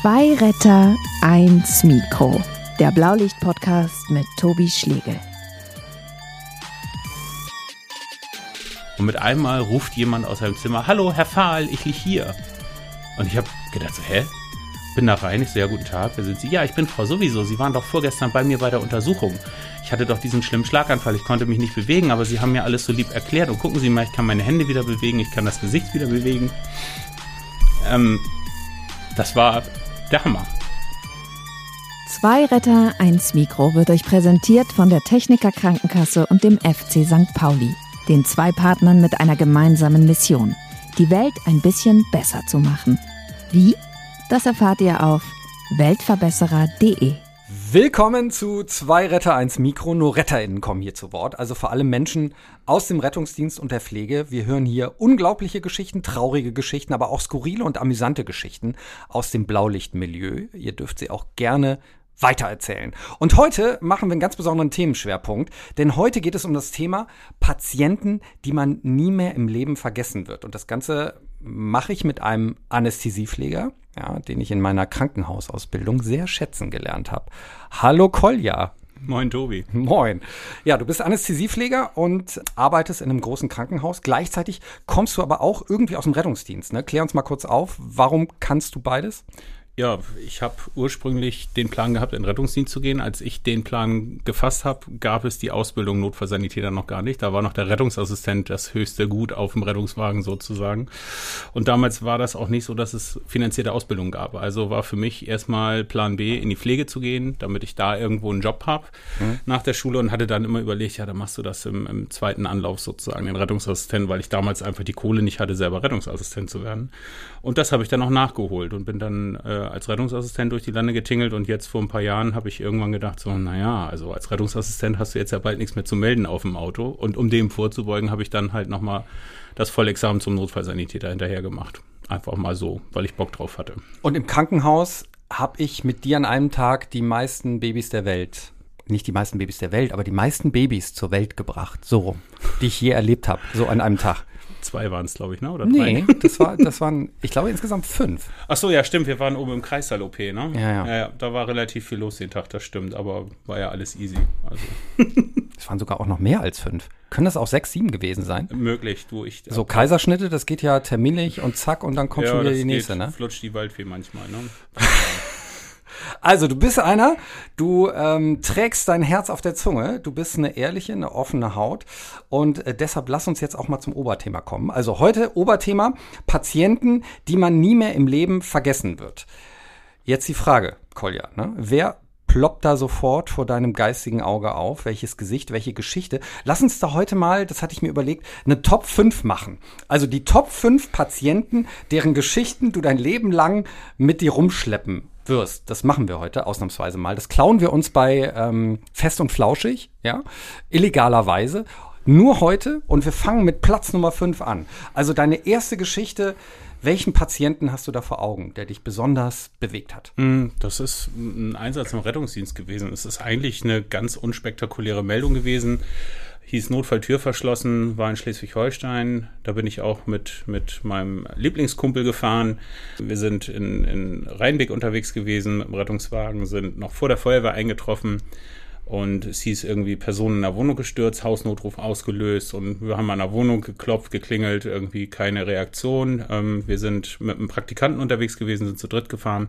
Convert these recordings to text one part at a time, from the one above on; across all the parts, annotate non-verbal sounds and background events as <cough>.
Zwei Retter, eins Mikro. Der Blaulicht-Podcast mit Tobi Schlegel. Und mit einmal ruft jemand aus seinem Zimmer, Hallo, Herr Fahl, ich liege hier. Und ich habe gedacht so, hä? Bin da rein, ich so, ja, guten Tag, wer sind Sie? Ja, ich bin Frau sowieso, Sie waren doch vorgestern bei mir bei der Untersuchung. Ich hatte doch diesen schlimmen Schlaganfall, ich konnte mich nicht bewegen, aber Sie haben mir alles so lieb erklärt. Und gucken Sie mal, ich kann meine Hände wieder bewegen, ich kann das Gesicht wieder bewegen. Ähm, das war der Hammer. Zwei Retter, eins Mikro wird euch präsentiert von der Techniker Krankenkasse und dem FC St. Pauli, den zwei Partnern mit einer gemeinsamen Mission, die Welt ein bisschen besser zu machen. Wie? Das erfahrt ihr auf weltverbesserer.de. Willkommen zu zwei Retter, eins Mikro. Nur RetterInnen kommen hier zu Wort. Also vor allem Menschen aus dem Rettungsdienst und der Pflege. Wir hören hier unglaubliche Geschichten, traurige Geschichten, aber auch skurrile und amüsante Geschichten aus dem Blaulichtmilieu. Ihr dürft sie auch gerne weitererzählen. Und heute machen wir einen ganz besonderen Themenschwerpunkt, denn heute geht es um das Thema Patienten, die man nie mehr im Leben vergessen wird. Und das Ganze mache ich mit einem Anästhesiepfleger, ja, den ich in meiner Krankenhausausbildung sehr schätzen gelernt habe. Hallo Kolja. Moin, Tobi. Moin. Ja, du bist Anästhesiepfleger und arbeitest in einem großen Krankenhaus. Gleichzeitig kommst du aber auch irgendwie aus dem Rettungsdienst. Ne? Klär uns mal kurz auf, warum kannst du beides? Ja, ich habe ursprünglich den Plan gehabt, in den Rettungsdienst zu gehen. Als ich den Plan gefasst habe, gab es die Ausbildung Notfallsanitäter noch gar nicht. Da war noch der Rettungsassistent das höchste Gut auf dem Rettungswagen sozusagen. Und damals war das auch nicht so, dass es finanzierte Ausbildung gab. Also war für mich erstmal Plan B, in die Pflege zu gehen, damit ich da irgendwo einen Job habe mhm. nach der Schule und hatte dann immer überlegt, ja, dann machst du das im, im zweiten Anlauf sozusagen, den Rettungsassistent, weil ich damals einfach die Kohle nicht hatte, selber Rettungsassistent zu werden. Und das habe ich dann auch nachgeholt und bin dann äh, als Rettungsassistent durch die Lande getingelt und jetzt vor ein paar Jahren habe ich irgendwann gedacht, so, naja, also als Rettungsassistent hast du jetzt ja bald nichts mehr zu melden auf dem Auto. Und um dem vorzubeugen, habe ich dann halt nochmal das Vollexamen zum Notfallsanitäter hinterher gemacht. Einfach mal so, weil ich Bock drauf hatte. Und im Krankenhaus habe ich mit dir an einem Tag die meisten Babys der Welt nicht die meisten Babys der Welt, aber die meisten Babys zur Welt gebracht, so rum, die ich je erlebt habe, so an einem Tag. Zwei waren es, glaube ich, ne? Oder drei? Nee, das, war, das waren, ich glaube, insgesamt fünf. Ach so, ja, stimmt. Wir waren oben im Kreissaal-OP, ne? Ja, ja. ja, ja. Da war relativ viel los den Tag, das stimmt. Aber war ja alles easy. Also. <laughs> Es waren sogar auch noch mehr als fünf. Können das auch sechs, sieben gewesen sein? Möglich, du, ich. So Kaiserschnitte, das geht ja terminlich und zack und dann kommt ja, schon wieder die nächste, ne? flutscht die Waldfee manchmal, ne? <laughs> Also, du bist einer, du ähm, trägst dein Herz auf der Zunge, du bist eine ehrliche, eine offene Haut und äh, deshalb lass uns jetzt auch mal zum Oberthema kommen. Also heute Oberthema Patienten, die man nie mehr im Leben vergessen wird. Jetzt die Frage, Kolja, ne? wer ploppt da sofort vor deinem geistigen Auge auf? Welches Gesicht, welche Geschichte? Lass uns da heute mal, das hatte ich mir überlegt, eine Top 5 machen. Also die Top 5 Patienten, deren Geschichten du dein Leben lang mit dir rumschleppen wirst. Das machen wir heute ausnahmsweise mal. Das klauen wir uns bei ähm, Fest und Flauschig, ja, illegalerweise. Nur heute und wir fangen mit Platz Nummer 5 an. Also deine erste Geschichte, welchen Patienten hast du da vor Augen, der dich besonders bewegt hat? Hm, das ist ein Einsatz im Rettungsdienst gewesen. Es ist eigentlich eine ganz unspektakuläre Meldung gewesen hieß Notfalltür verschlossen, war in Schleswig-Holstein. Da bin ich auch mit, mit meinem Lieblingskumpel gefahren. Wir sind in, in Rheinbeck unterwegs gewesen mit dem Rettungswagen, sind noch vor der Feuerwehr eingetroffen. Und es hieß irgendwie Personen in der Wohnung gestürzt, Hausnotruf ausgelöst und wir haben an der Wohnung geklopft, geklingelt, irgendwie keine Reaktion. Ähm, wir sind mit einem Praktikanten unterwegs gewesen, sind zu dritt gefahren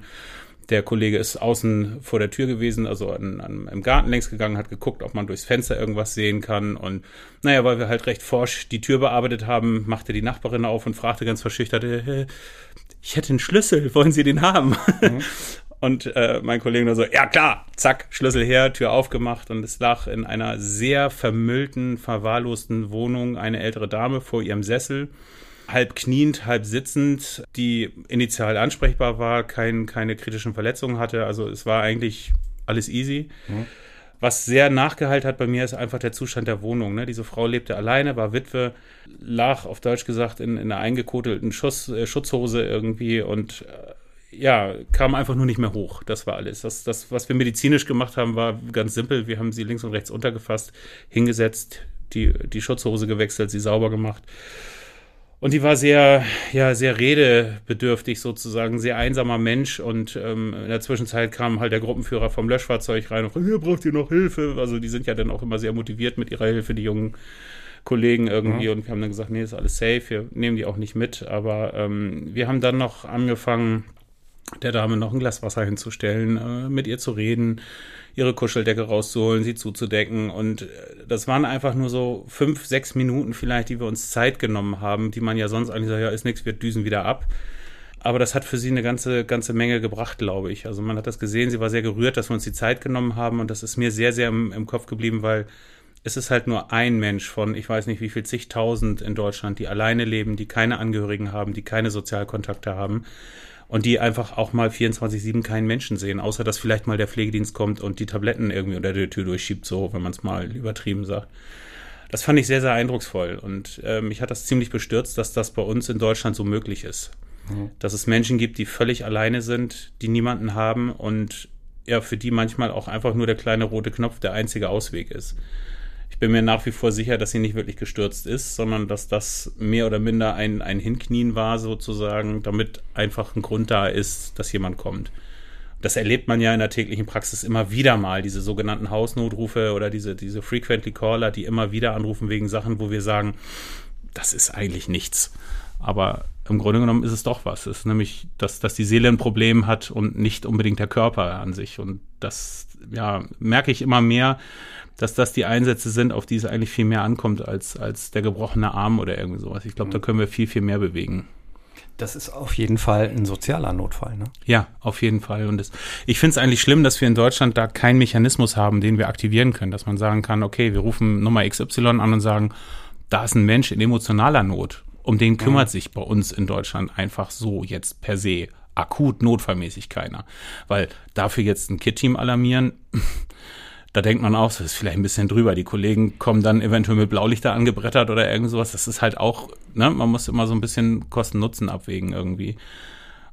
der Kollege ist außen vor der Tür gewesen, also an, an, im Garten längs gegangen, hat geguckt, ob man durchs Fenster irgendwas sehen kann. Und naja, weil wir halt recht forsch die Tür bearbeitet haben, machte die Nachbarin auf und fragte ganz verschüchtert, äh, ich hätte einen Schlüssel, wollen Sie den haben? Mhm. <laughs> Und äh, mein Kollege nur so, ja klar, zack, Schlüssel her, Tür aufgemacht und es lag in einer sehr vermüllten, verwahrlosten Wohnung eine ältere Dame vor ihrem Sessel halb kniend, halb sitzend, die initial ansprechbar war, kein, keine kritischen Verletzungen hatte. Also es war eigentlich alles easy. Mhm. Was sehr nachgehalten hat bei mir, ist einfach der Zustand der Wohnung. Ne? Diese Frau lebte alleine, war Witwe, lag auf Deutsch gesagt in, in einer eingekotelten Schuss, äh, Schutzhose irgendwie und äh, ja, kam einfach nur nicht mehr hoch. Das war alles. Das, das, was wir medizinisch gemacht haben, war ganz simpel. Wir haben sie links und rechts untergefasst, hingesetzt, die, die Schutzhose gewechselt, sie sauber gemacht Und die war sehr, ja, sehr redebedürftig sozusagen, sehr einsamer Mensch. Und ähm, in der Zwischenzeit kam halt der Gruppenführer vom Löschfahrzeug rein und fragte, hier braucht ihr noch Hilfe. Also die sind ja dann auch immer sehr motiviert mit ihrer Hilfe, die jungen Kollegen irgendwie. Mhm. Und wir haben dann gesagt, nee, ist alles safe, wir nehmen die auch nicht mit. Aber ähm, wir haben dann noch angefangen, der Dame noch ein Glas Wasser hinzustellen, äh, mit ihr zu reden, ihre Kuscheldecke rauszuholen, sie zuzudecken. Und äh, das waren einfach nur so fünf, sechs Minuten vielleicht, die wir uns Zeit genommen haben, die man ja sonst eigentlich sagt, ja, ist nichts, wir düsen wieder ab. Aber das hat für sie eine ganze, ganze Menge gebracht, glaube ich. Also man hat das gesehen, sie war sehr gerührt, dass wir uns die Zeit genommen haben und das ist mir sehr, sehr im, im Kopf geblieben, weil es ist halt nur ein Mensch von, ich weiß nicht wie viel, zigtausend in Deutschland, die alleine leben, die keine Angehörigen haben, die keine Sozialkontakte haben und die einfach auch mal 24-7 keinen Menschen sehen, außer dass vielleicht mal der Pflegedienst kommt und die Tabletten irgendwie unter der Tür durchschiebt, so, wenn man es mal übertrieben sagt. Das fand ich sehr, sehr eindrucksvoll und äh, mich hat das ziemlich bestürzt, dass das bei uns in Deutschland so möglich ist. Mhm. Dass es Menschen gibt, die völlig alleine sind, die niemanden haben und ja, für die manchmal auch einfach nur der kleine rote Knopf der einzige Ausweg ist ich bin mir nach wie vor sicher, dass sie nicht wirklich gestürzt ist, sondern dass das mehr oder minder ein, ein Hinknien war, sozusagen, damit einfach ein Grund da ist, dass jemand kommt. Das erlebt man ja in der täglichen Praxis immer wieder mal, diese sogenannten Hausnotrufe oder diese, diese Frequently Caller, die immer wieder anrufen wegen Sachen, wo wir sagen, das ist eigentlich nichts. Aber im Grunde genommen ist es doch was. Es ist nämlich, dass, dass die Seele ein Problem hat und nicht unbedingt der Körper an sich. Und das, ja, merke ich immer mehr, dass das die Einsätze sind, auf die es eigentlich viel mehr ankommt als, als der gebrochene Arm oder irgendwie sowas. Ich glaube, da können wir viel, viel mehr bewegen. Das ist auf jeden Fall ein sozialer Notfall, ne? Ja, auf jeden Fall. Und das, ich finde es eigentlich schlimm, dass wir in Deutschland da keinen Mechanismus haben, den wir aktivieren können, dass man sagen kann, okay, wir rufen Nummer XY an und sagen, da ist ein Mensch in emotionaler Not. Um den kümmert mhm. sich bei uns in Deutschland einfach so jetzt per se akut notfallmäßig keiner. Weil dafür jetzt ein Kit-Team alarmieren, <laughs> da denkt man auch, das ist vielleicht ein bisschen drüber. Die Kollegen kommen dann eventuell mit Blaulichter angebrettert oder irgend sowas. Das ist halt auch, ne, man muss immer so ein bisschen Kosten-Nutzen abwägen irgendwie.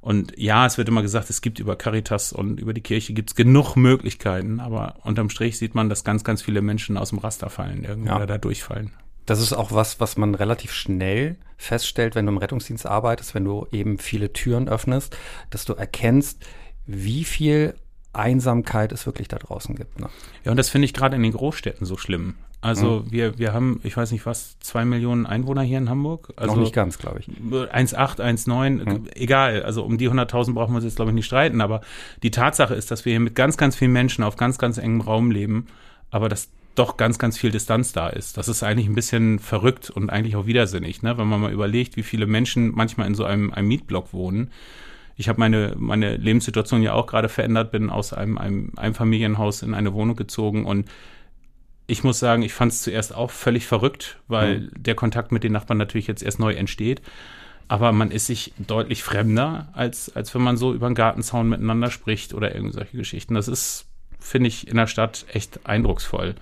Und ja, es wird immer gesagt, es gibt über Caritas und über die Kirche gibt's genug Möglichkeiten, aber unterm Strich sieht man, dass ganz, ganz viele Menschen aus dem Raster fallen irgendwie ja. oder da durchfallen. Das ist auch was, was man relativ schnell feststellt, wenn du im Rettungsdienst arbeitest, wenn du eben viele Türen öffnest, dass du erkennst, wie viel Einsamkeit es wirklich da draußen gibt. Ne? Ja, und das finde ich gerade in den Großstädten so schlimm. Also mhm. wir, wir haben, ich weiß nicht was, zwei Millionen Einwohner hier in Hamburg. Also Noch nicht ganz, glaube ich. 1,8, 1,9, mhm. egal. Also um die 100.000 brauchen wir uns jetzt, glaube ich, nicht streiten. Aber die Tatsache ist, dass wir hier mit ganz, ganz vielen Menschen auf ganz, ganz engem Raum leben. Aber dass doch ganz, ganz viel Distanz da ist. Das ist eigentlich ein bisschen verrückt und eigentlich auch widersinnig, ne? wenn man mal überlegt, wie viele Menschen manchmal in so einem, einem Mietblock wohnen ich habe meine, meine Lebenssituation ja auch gerade verändert, bin aus einem, einem Einfamilienhaus in eine Wohnung gezogen und ich muss sagen, ich fand es zuerst auch völlig verrückt, weil mhm. der Kontakt mit den Nachbarn natürlich jetzt erst neu entsteht. Aber man ist sich deutlich fremder, als, als wenn man so über den Gartenzaun miteinander spricht oder irgendwelche Geschichten. Das ist, finde ich, in der Stadt echt eindrucksvoll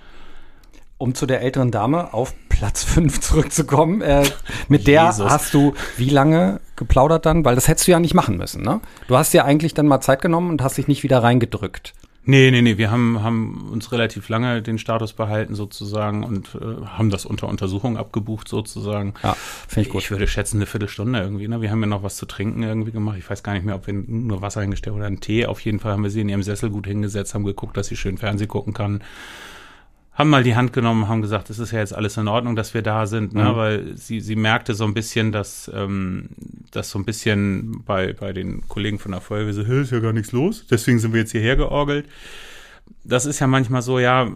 um zu der älteren Dame auf Platz 5 zurückzukommen, äh, mit der hast du wie lange geplaudert dann? Weil das hättest du ja nicht machen müssen, ne? Du hast ja eigentlich dann mal Zeit genommen und hast dich nicht wieder reingedrückt. Nee, nee, nee, wir haben, haben uns relativ lange den Status behalten sozusagen und äh, haben das unter Untersuchung abgebucht sozusagen. Ja, finde ich gut. Ich würde schätzen eine Viertelstunde irgendwie. Ne? Wir haben ja noch was zu trinken irgendwie gemacht. Ich weiß gar nicht mehr, ob wir nur Wasser hingestellt oder einen Tee. Auf jeden Fall haben wir sie in ihrem Sessel gut hingesetzt, haben geguckt, dass sie schön Fernsehen gucken kann haben mal die Hand genommen, haben gesagt, es ist ja jetzt alles in Ordnung, dass wir da sind, ne? Mhm. weil sie, sie merkte so ein bisschen, dass ähm, das so ein bisschen bei, bei den Kollegen von der Feuerwehr so, ist ja gar nichts los, deswegen sind wir jetzt hierher georgelt. Das ist ja manchmal so, ja,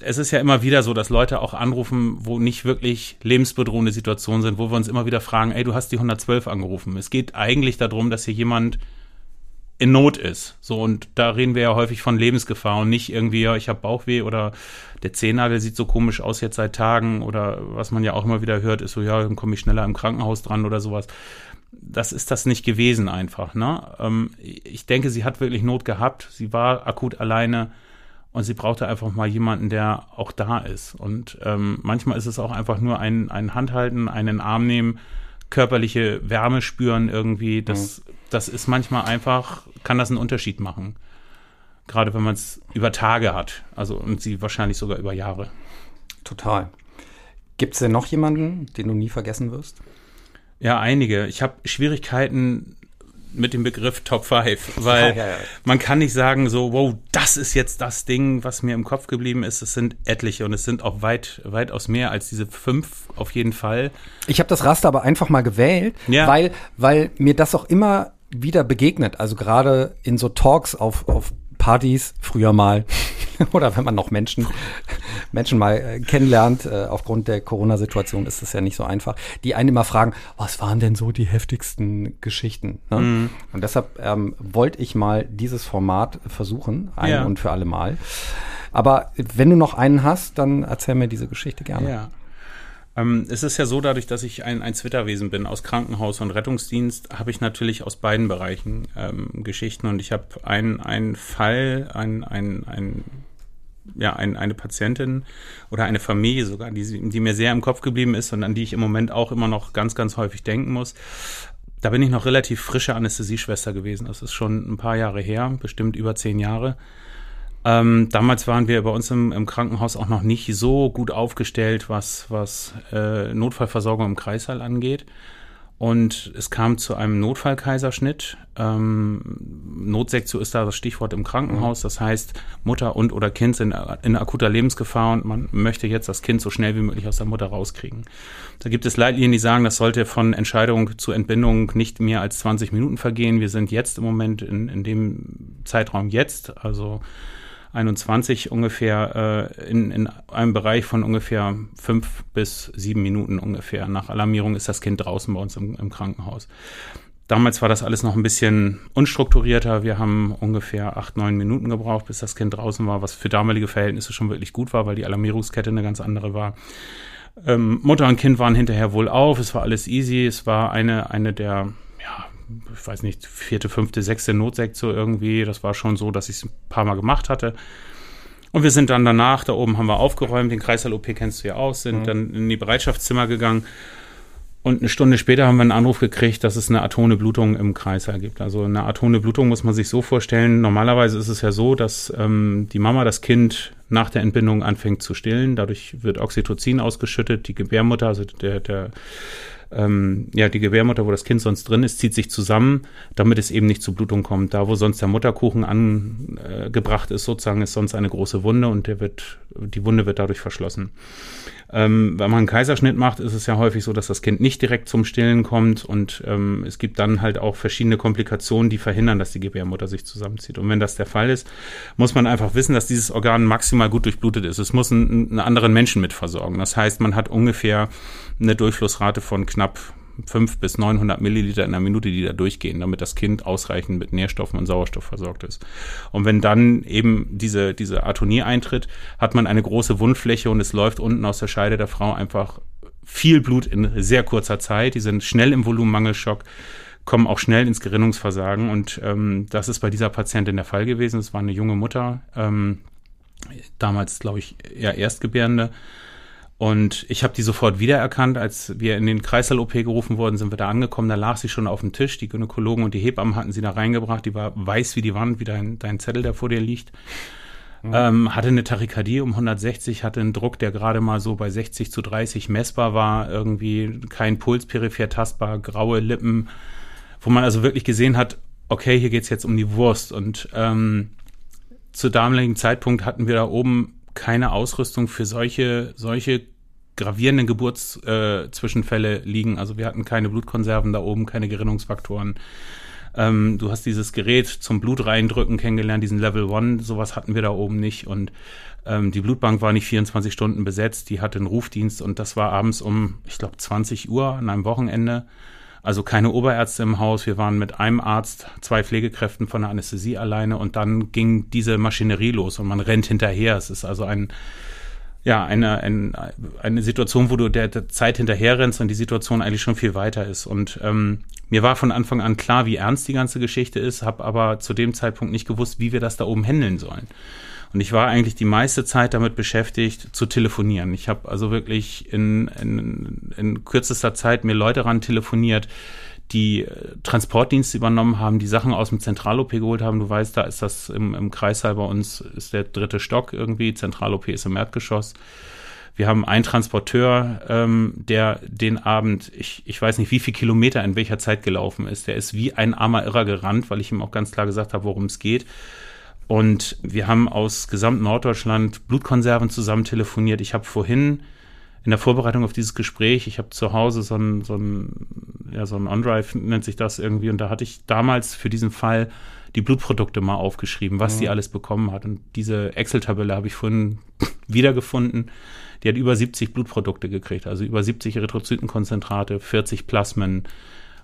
es ist ja immer wieder so, dass Leute auch anrufen, wo nicht wirklich lebensbedrohende Situationen sind, wo wir uns immer wieder fragen, ey, du hast die 112 angerufen. Es geht eigentlich darum, dass hier jemand in Not ist. So, und da reden wir ja häufig von Lebensgefahr und nicht irgendwie, ja, ich habe Bauchweh oder der Zehennagel sieht so komisch aus jetzt seit Tagen oder was man ja auch immer wieder hört, ist so, ja, dann komme ich schneller im Krankenhaus dran oder sowas. Das ist das nicht gewesen einfach. Ne? Ähm, ich denke, sie hat wirklich Not gehabt. Sie war akut alleine und sie brauchte einfach mal jemanden, der auch da ist. Und ähm, manchmal ist es auch einfach nur ein, ein Handhalten, einen Arm nehmen, körperliche Wärme spüren irgendwie. Das, mhm. Das ist manchmal einfach, kann das einen Unterschied machen. Gerade wenn man es über Tage hat. Also und sie wahrscheinlich sogar über Jahre. Total. Gibt es denn noch jemanden, den du nie vergessen wirst? Ja, einige. Ich habe Schwierigkeiten mit dem Begriff Top 5, <laughs> weil ja, ja, ja. man kann nicht sagen so, wow, das ist jetzt das Ding, was mir im Kopf geblieben ist. Es sind etliche und es sind auch weit, weitaus mehr als diese fünf auf jeden Fall. Ich habe das Raster aber einfach mal gewählt, weil, weil mir das auch immer wieder begegnet. Also gerade in so Talks auf, auf Partys, früher mal, <laughs> oder wenn man noch Menschen, Menschen mal äh, kennenlernt, äh, aufgrund der Corona-Situation ist es ja nicht so einfach, die einen immer fragen, was waren denn so die heftigsten Geschichten? Ne? Mhm. Und deshalb ähm, wollte ich mal dieses Format versuchen, ein ja. und für alle Mal. Aber wenn du noch einen hast, dann erzähl mir diese Geschichte gerne. Ja. Ähm, es ist ja so, dadurch, dass ich ein, ein Zwitterwesen bin aus Krankenhaus und Rettungsdienst, habe ich natürlich aus beiden Bereichen ähm, Geschichten und ich habe einen, einen Fall, ein, ein, ein, ja, ein, eine Patientin oder eine Familie sogar, die, die mir sehr im Kopf geblieben ist und an die ich im Moment auch immer noch ganz, ganz häufig denken muss. Da bin ich noch relativ frische Anästhesieschwester gewesen. Das ist schon ein paar Jahre her, bestimmt über zehn Jahre. Ähm, damals waren wir bei uns im, im, Krankenhaus auch noch nicht so gut aufgestellt, was, was äh, Notfallversorgung im Kreißsaal angeht. Und es kam zu einem Notfallkaiserschnitt. Ähm, Notsektion ist da das Stichwort im Krankenhaus. Das heißt, Mutter und oder Kind sind in akuter Lebensgefahr und man möchte jetzt das Kind so schnell wie möglich aus der Mutter rauskriegen. Da gibt es Leitlinien, die sagen, das sollte von Entscheidung zu Entbindung nicht mehr als 20 Minuten vergehen. Wir sind jetzt im Moment in, in dem Zeitraum jetzt, also 21 ungefähr äh, in, in einem Bereich von ungefähr fünf bis sieben Minuten ungefähr. Nach Alarmierung ist das Kind draußen bei uns im, im Krankenhaus. Damals war das alles noch ein bisschen unstrukturierter. Wir haben ungefähr acht, neun Minuten gebraucht, bis das Kind draußen war, was für damalige Verhältnisse schon wirklich gut war, weil die Alarmierungskette eine ganz andere war. Ähm, Mutter und Kind waren hinterher wohl auf, es war alles easy, es war eine, eine der ich weiß nicht, vierte, fünfte, sechste Notsektion irgendwie. Das war schon so, dass ich es ein paar Mal gemacht hatte. Und wir sind dann danach, da oben haben wir aufgeräumt, den Kreislauf-OP kennst du ja auch, sind mhm. dann in die Bereitschaftszimmer gegangen. Und eine Stunde später haben wir einen Anruf gekriegt, dass es eine atone Blutung im Kreislauf gibt. Also eine atone Blutung muss man sich so vorstellen. Normalerweise ist es ja so, dass ähm, die Mama das Kind nach der Entbindung anfängt zu stillen. Dadurch wird Oxytocin ausgeschüttet. Die Gebärmutter, also der, der ähm, ja, die Gebärmutter, wo das Kind sonst drin ist, zieht sich zusammen, damit es eben nicht zu Blutung kommt. Da, wo sonst der Mutterkuchen angebracht ist, sozusagen, ist sonst eine große Wunde und der wird, die Wunde wird dadurch verschlossen. Ähm, wenn man einen Kaiserschnitt macht, ist es ja häufig so, dass das Kind nicht direkt zum Stillen kommt und ähm, es gibt dann halt auch verschiedene Komplikationen, die verhindern, dass die Gebärmutter sich zusammenzieht. Und wenn das der Fall ist, muss man einfach wissen, dass dieses Organ maximal gut durchblutet ist. Es muss einen, einen anderen Menschen mitversorgen. Das heißt, man hat ungefähr eine Durchflussrate von knapp 5 bis 900 Milliliter in der Minute, die da durchgehen, damit das Kind ausreichend mit Nährstoffen und Sauerstoff versorgt ist. Und wenn dann eben diese, diese Atonie eintritt, hat man eine große Wundfläche und es läuft unten aus der Scheide der Frau einfach viel Blut in sehr kurzer Zeit. Die sind schnell im Volumenmangelschock kommen auch schnell ins Gerinnungsversagen und ähm, das ist bei dieser Patientin der Fall gewesen. Es war eine junge Mutter, ähm, damals glaube ich eher Erstgebärende und ich habe die sofort wiedererkannt, als wir in den Kreislauf-OP gerufen wurden, sind wir da angekommen, da lag sie schon auf dem Tisch, die Gynäkologen und die Hebammen hatten sie da reingebracht, die war weiß wie die Wand, wie dein, dein Zettel, der vor dir liegt. Mhm. Ähm, hatte eine Tachykardie um 160, hatte einen Druck, der gerade mal so bei 60 zu 30 messbar war, irgendwie kein Puls peripher tastbar, graue Lippen, wo man also wirklich gesehen hat, okay, hier geht's jetzt um die Wurst. Und ähm, zu damaligen Zeitpunkt hatten wir da oben keine Ausrüstung für solche, solche gravierenden Geburtszwischenfälle äh, liegen. Also wir hatten keine Blutkonserven da oben, keine Gerinnungsfaktoren. Ähm, du hast dieses Gerät zum Blut reindrücken kennengelernt, diesen Level One, sowas hatten wir da oben nicht. Und ähm, die Blutbank war nicht 24 Stunden besetzt, die hatte einen Rufdienst und das war abends um, ich glaube, 20 Uhr an einem Wochenende. Also keine Oberärzte im Haus. Wir waren mit einem Arzt, zwei Pflegekräften von der Anästhesie alleine und dann ging diese Maschinerie los und man rennt hinterher. Es ist also ein, ja, eine, eine, eine Situation, wo du der, der Zeit hinterherrennst und die Situation eigentlich schon viel weiter ist. Und ähm, mir war von Anfang an klar, wie ernst die ganze Geschichte ist, habe aber zu dem Zeitpunkt nicht gewusst, wie wir das da oben handeln sollen. Und ich war eigentlich die meiste Zeit damit beschäftigt, zu telefonieren. Ich habe also wirklich in, in, in kürzester Zeit mir Leute ran telefoniert, die äh, Transportdienste übernommen haben, die Sachen aus dem Zentral-OP geholt haben. Du weißt, da ist das im, im Kreissaal bei uns, ist der dritte Stock irgendwie. Zentral-OP ist im Erdgeschoss. Wir haben einen Transporteur, ähm, der den Abend, ich, ich weiß nicht, wie viel Kilometer in welcher Zeit gelaufen ist. Der ist wie ein armer Irrer gerannt, weil ich ihm auch ganz klar gesagt habe, worum es geht. Und wir haben aus gesamt Norddeutschland Blutkonserven zusammen telefoniert. Ich habe vorhin in der Vorbereitung auf dieses Gespräch, ich habe zu Hause so ein, so ein, ja, so ein OnDrive nennt sich das irgendwie, und da hatte ich damals für diesen Fall die Blutprodukte mal aufgeschrieben, was mhm. sie alles bekommen hat. Und diese Excel-Tabelle habe ich vorhin <laughs> wiedergefunden. Die hat über 70 Blutprodukte gekriegt, also über 70 Erythrozytenkonzentrate, 40 Plasmen,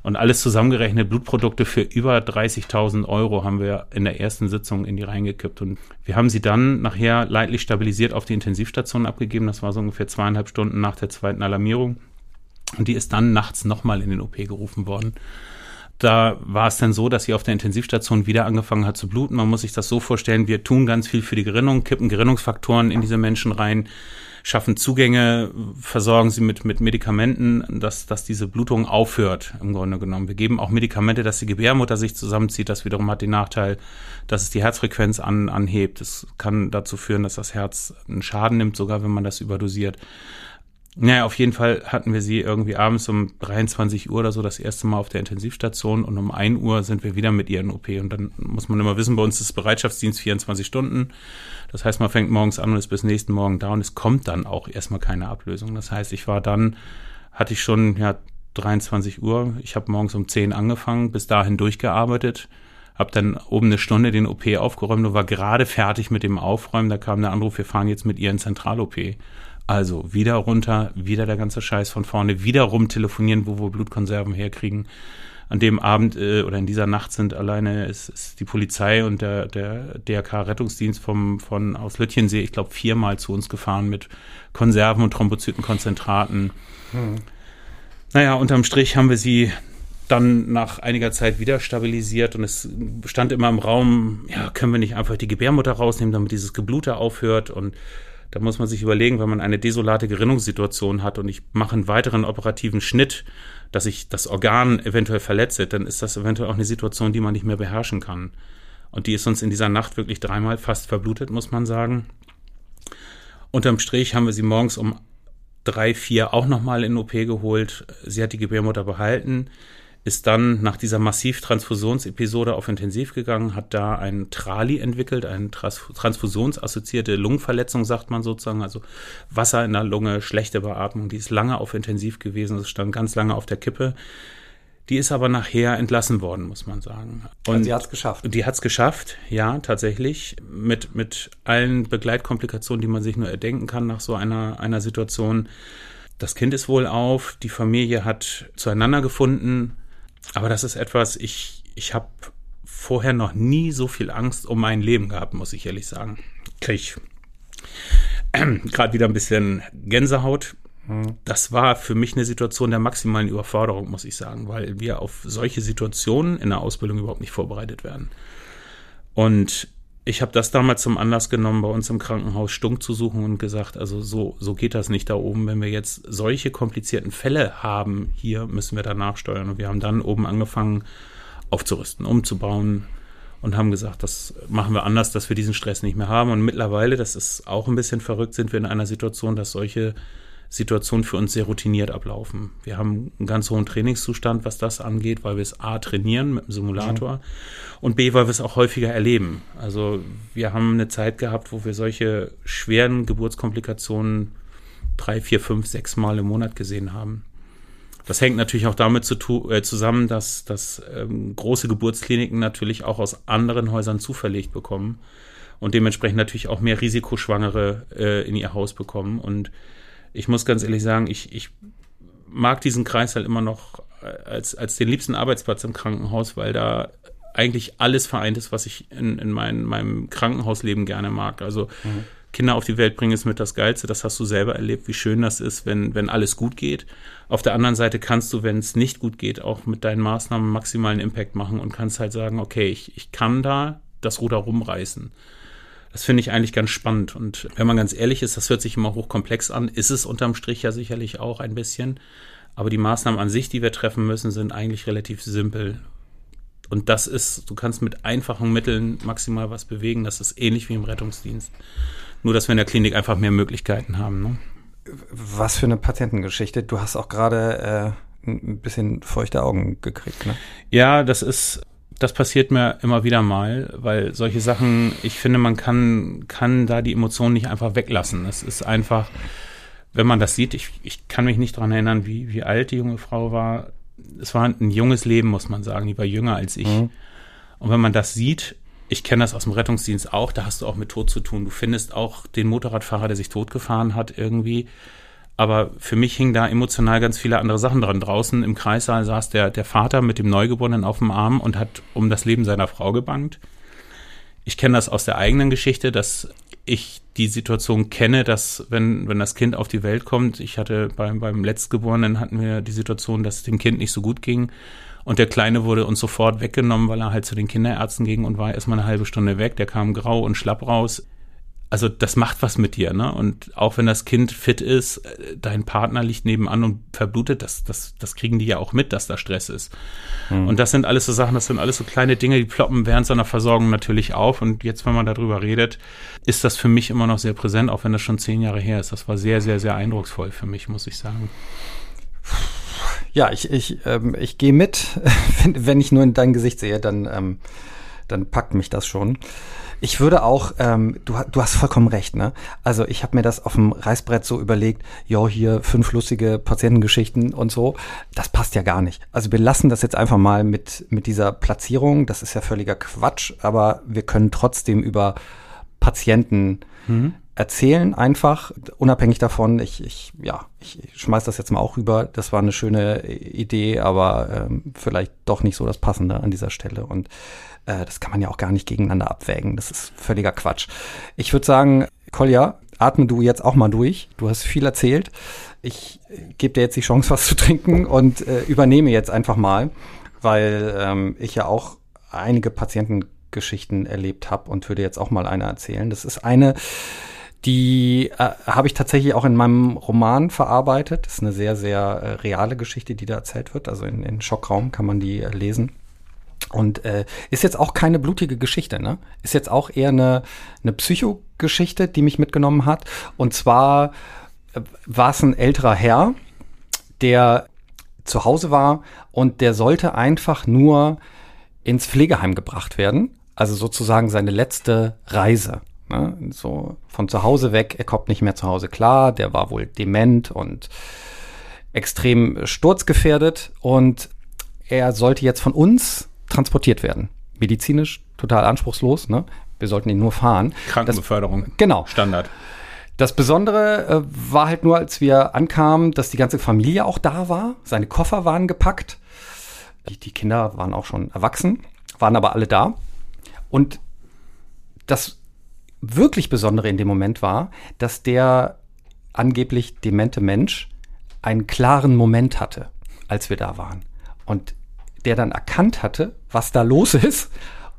und alles zusammengerechnet, Blutprodukte für über 30.000 Euro haben wir in der ersten Sitzung in die reingekippt. Und wir haben sie dann nachher leidlich stabilisiert auf die Intensivstation abgegeben. Das war so ungefähr zweieinhalb Stunden nach der zweiten Alarmierung. Und die ist dann nachts nochmal in den OP gerufen worden. Da war es dann so, dass sie auf der Intensivstation wieder angefangen hat zu bluten. Man muss sich das so vorstellen, wir tun ganz viel für die Gerinnung, kippen Gerinnungsfaktoren in diese Menschen rein schaffen Zugänge, versorgen sie mit, mit Medikamenten, dass, dass diese Blutung aufhört, im Grunde genommen. Wir geben auch Medikamente, dass die Gebärmutter sich zusammenzieht. Das wiederum hat den Nachteil, dass es die Herzfrequenz an, anhebt. Das kann dazu führen, dass das Herz einen Schaden nimmt, sogar wenn man das überdosiert. Naja, auf jeden Fall hatten wir sie irgendwie abends um 23 Uhr oder so das erste Mal auf der Intensivstation und um 1 Uhr sind wir wieder mit ihr in OP. Und dann muss man immer wissen, bei uns ist Bereitschaftsdienst 24 Stunden. Das heißt, man fängt morgens an und ist bis nächsten Morgen da und es kommt dann auch erstmal keine Ablösung. Das heißt, ich war dann, hatte ich schon ja 23 Uhr, ich habe morgens um 10 angefangen, bis dahin durchgearbeitet, habe dann oben eine Stunde den OP aufgeräumt und war gerade fertig mit dem Aufräumen. Da kam der Anruf, wir fahren jetzt mit ihr in Zentral-OP. Also wieder runter, wieder der ganze Scheiß von vorne, wieder rum telefonieren, wo wir Blutkonserven herkriegen. An dem Abend äh, oder in dieser Nacht sind alleine ist, ist die Polizei und der, der DRK-Rettungsdienst vom, von aus Lütchensee, ich glaube, viermal zu uns gefahren mit Konserven und Thrombozytenkonzentraten. Hm. Naja, unterm Strich haben wir sie dann nach einiger Zeit wieder stabilisiert und es stand immer im Raum, ja, können wir nicht einfach die Gebärmutter rausnehmen, damit dieses Geblute aufhört und da muss man sich überlegen, wenn man eine desolate Gerinnungssituation hat und ich mache einen weiteren operativen Schnitt, dass ich das Organ eventuell verletze, dann ist das eventuell auch eine Situation, die man nicht mehr beherrschen kann. Und die ist uns in dieser Nacht wirklich dreimal fast verblutet, muss man sagen. Unterm Strich haben wir sie morgens um drei, vier auch nochmal in OP geholt. Sie hat die Gebärmutter behalten ist dann nach dieser Massivtransfusionsepisode auf Intensiv gegangen, hat da ein Trali entwickelt, eine Trans transfusionsassoziierte Lungenverletzung, sagt man sozusagen, also Wasser in der Lunge, schlechte Beatmung, die ist lange auf Intensiv gewesen, das stand ganz lange auf der Kippe. Die ist aber nachher entlassen worden, muss man sagen. Und also die hat es geschafft. Die hat es geschafft, ja, tatsächlich. Mit, mit allen Begleitkomplikationen, die man sich nur erdenken kann nach so einer, einer Situation. Das Kind ist wohl auf, die Familie hat zueinander gefunden, aber das ist etwas, ich, ich habe vorher noch nie so viel Angst um mein Leben gehabt, muss ich ehrlich sagen. Krieg äh, <clears throat> gerade wieder ein bisschen Gänsehaut. Hm. Das war für mich eine Situation der maximalen Überforderung, muss ich sagen, weil wir auf solche Situationen in der Ausbildung überhaupt nicht vorbereitet werden. Und ich habe das damals zum Anlass genommen, bei uns im Krankenhaus Stunk zu suchen und gesagt, also so, so geht das nicht da oben. Wenn wir jetzt solche komplizierten Fälle haben, hier müssen wir danach steuern. Und wir haben dann oben angefangen aufzurüsten, umzubauen und haben gesagt, das machen wir anders, dass wir diesen Stress nicht mehr haben. Und mittlerweile, das ist auch ein bisschen verrückt, sind wir in einer Situation, dass solche Situationen für uns sehr routiniert ablaufen. Wir haben einen ganz hohen Trainingszustand, was das angeht, weil wir es A trainieren mit dem Simulator mhm. und B, weil wir es auch häufiger erleben. Also wir haben eine Zeit gehabt, wo wir solche schweren Geburtskomplikationen drei, vier, fünf, sechs Mal im Monat gesehen haben. Das hängt natürlich auch damit zu, äh, zusammen, dass, dass ähm, große Geburtskliniken natürlich auch aus anderen Häusern zuverlegt bekommen und dementsprechend natürlich auch mehr Risikoschwangere äh, in ihr Haus bekommen. Und ich muss ganz ehrlich sagen, ich, ich mag diesen Kreis halt immer noch als, als den liebsten Arbeitsplatz im Krankenhaus, weil da eigentlich alles vereint ist, was ich in, in mein, meinem Krankenhausleben gerne mag. Also mhm. Kinder auf die Welt bringen ist mit das Geilste. Das hast du selber erlebt, wie schön das ist, wenn, wenn alles gut geht. Auf der anderen Seite kannst du, wenn es nicht gut geht, auch mit deinen Maßnahmen maximalen Impact machen und kannst halt sagen, okay, ich, ich kann da das Ruder rumreißen. Das finde ich eigentlich ganz spannend. Und wenn man ganz ehrlich ist, das hört sich immer hochkomplex an, ist es unterm Strich ja sicherlich auch ein bisschen. Aber die Maßnahmen an sich, die wir treffen müssen, sind eigentlich relativ simpel. Und das ist, du kannst mit einfachen Mitteln maximal was bewegen. Das ist ähnlich wie im Rettungsdienst. Nur, dass wir in der Klinik einfach mehr Möglichkeiten haben. Ne? Was für eine Patientengeschichte. Du hast auch gerade äh, ein bisschen feuchte Augen gekriegt, ne? Ja, das ist, das passiert mir immer wieder mal, weil solche Sachen, ich finde, man kann, kann da die Emotionen nicht einfach weglassen. Es ist einfach, wenn man das sieht, ich, ich kann mich nicht dran erinnern, wie, wie alt die junge Frau war. Es war ein junges Leben, muss man sagen. Die war jünger als ich. Mhm. Und wenn man das sieht, ich kenne das aus dem Rettungsdienst auch, da hast du auch mit Tod zu tun. Du findest auch den Motorradfahrer, der sich totgefahren hat irgendwie. Aber für mich hingen da emotional ganz viele andere Sachen dran. Draußen im Kreissaal saß der, der Vater mit dem Neugeborenen auf dem Arm und hat um das Leben seiner Frau gebangt. Ich kenne das aus der eigenen Geschichte, dass ich die Situation kenne, dass wenn, wenn das Kind auf die Welt kommt, ich hatte beim, beim Letztgeborenen hatten wir die Situation, dass es dem Kind nicht so gut ging und der Kleine wurde uns sofort weggenommen, weil er halt zu den Kinderärzten ging und war erstmal eine halbe Stunde weg. Der kam grau und schlapp raus. Also das macht was mit dir, ne? Und auch wenn das Kind fit ist, äh, dein Partner liegt nebenan und verblutet, das, das, das kriegen die ja auch mit, dass da Stress ist. Mhm. Und das sind alles so Sachen, das sind alles so kleine Dinge, die ploppen während seiner Versorgung natürlich auf. Und jetzt, wenn man darüber redet, ist das für mich immer noch sehr präsent, auch wenn das schon zehn Jahre her ist. Das war sehr, sehr, sehr eindrucksvoll für mich, muss ich sagen. Ja, ich, ich, ähm, ich gehe mit. <laughs> wenn, wenn ich nur in dein Gesicht sehe, dann, ähm, dann packt mich das schon. Ich würde auch, ähm, du, du hast vollkommen recht, ne? Also ich habe mir das auf dem Reißbrett so überlegt, ja, hier fünf lustige Patientengeschichten und so. Das passt ja gar nicht. Also wir lassen das jetzt einfach mal mit, mit dieser Platzierung. Das ist ja völliger Quatsch, aber wir können trotzdem über Patienten mhm erzählen einfach, unabhängig davon, ich, ich, ja, ich schmeiß das jetzt mal auch rüber, das war eine schöne Idee, aber ähm, vielleicht doch nicht so das Passende an dieser Stelle. Und äh, das kann man ja auch gar nicht gegeneinander abwägen, das ist völliger Quatsch. Ich würde sagen, Kolja, atme du jetzt auch mal durch, du hast viel erzählt, ich gebe dir jetzt die Chance, <laughs> was zu trinken und äh, übernehme jetzt einfach mal, weil ähm, ich ja auch einige Patientengeschichten erlebt habe und würde jetzt auch mal eine erzählen. Das ist eine, die äh, habe ich tatsächlich auch in meinem Roman verarbeitet. Das ist eine sehr, sehr äh, reale Geschichte, die da erzählt wird. Also in, in Schockraum kann man die äh, lesen. Und äh, ist jetzt auch keine blutige Geschichte, ne? Ist jetzt auch eher eine, eine Psychogeschichte, die mich mitgenommen hat. Und zwar äh, war es ein älterer Herr, der zu Hause war und der sollte einfach nur ins Pflegeheim gebracht werden. Also sozusagen seine letzte Reise. Ne? So von zu Hause weg, er kommt nicht mehr zu Hause klar, der war wohl dement und extrem sturzgefährdet und er sollte jetzt von uns transportiert werden. Medizinisch total anspruchslos, ne? Wir sollten ihn nur fahren. Krankenbeförderung. Das, genau. Standard. Das Besondere äh, war halt nur, als wir ankamen, dass die ganze Familie auch da war. Seine Koffer waren gepackt. Die, die Kinder waren auch schon erwachsen, waren aber alle da. Und das wirklich Besondere in dem Moment war, dass der angeblich demente Mensch einen klaren Moment hatte, als wir da waren. Und der dann erkannt hatte, was da los ist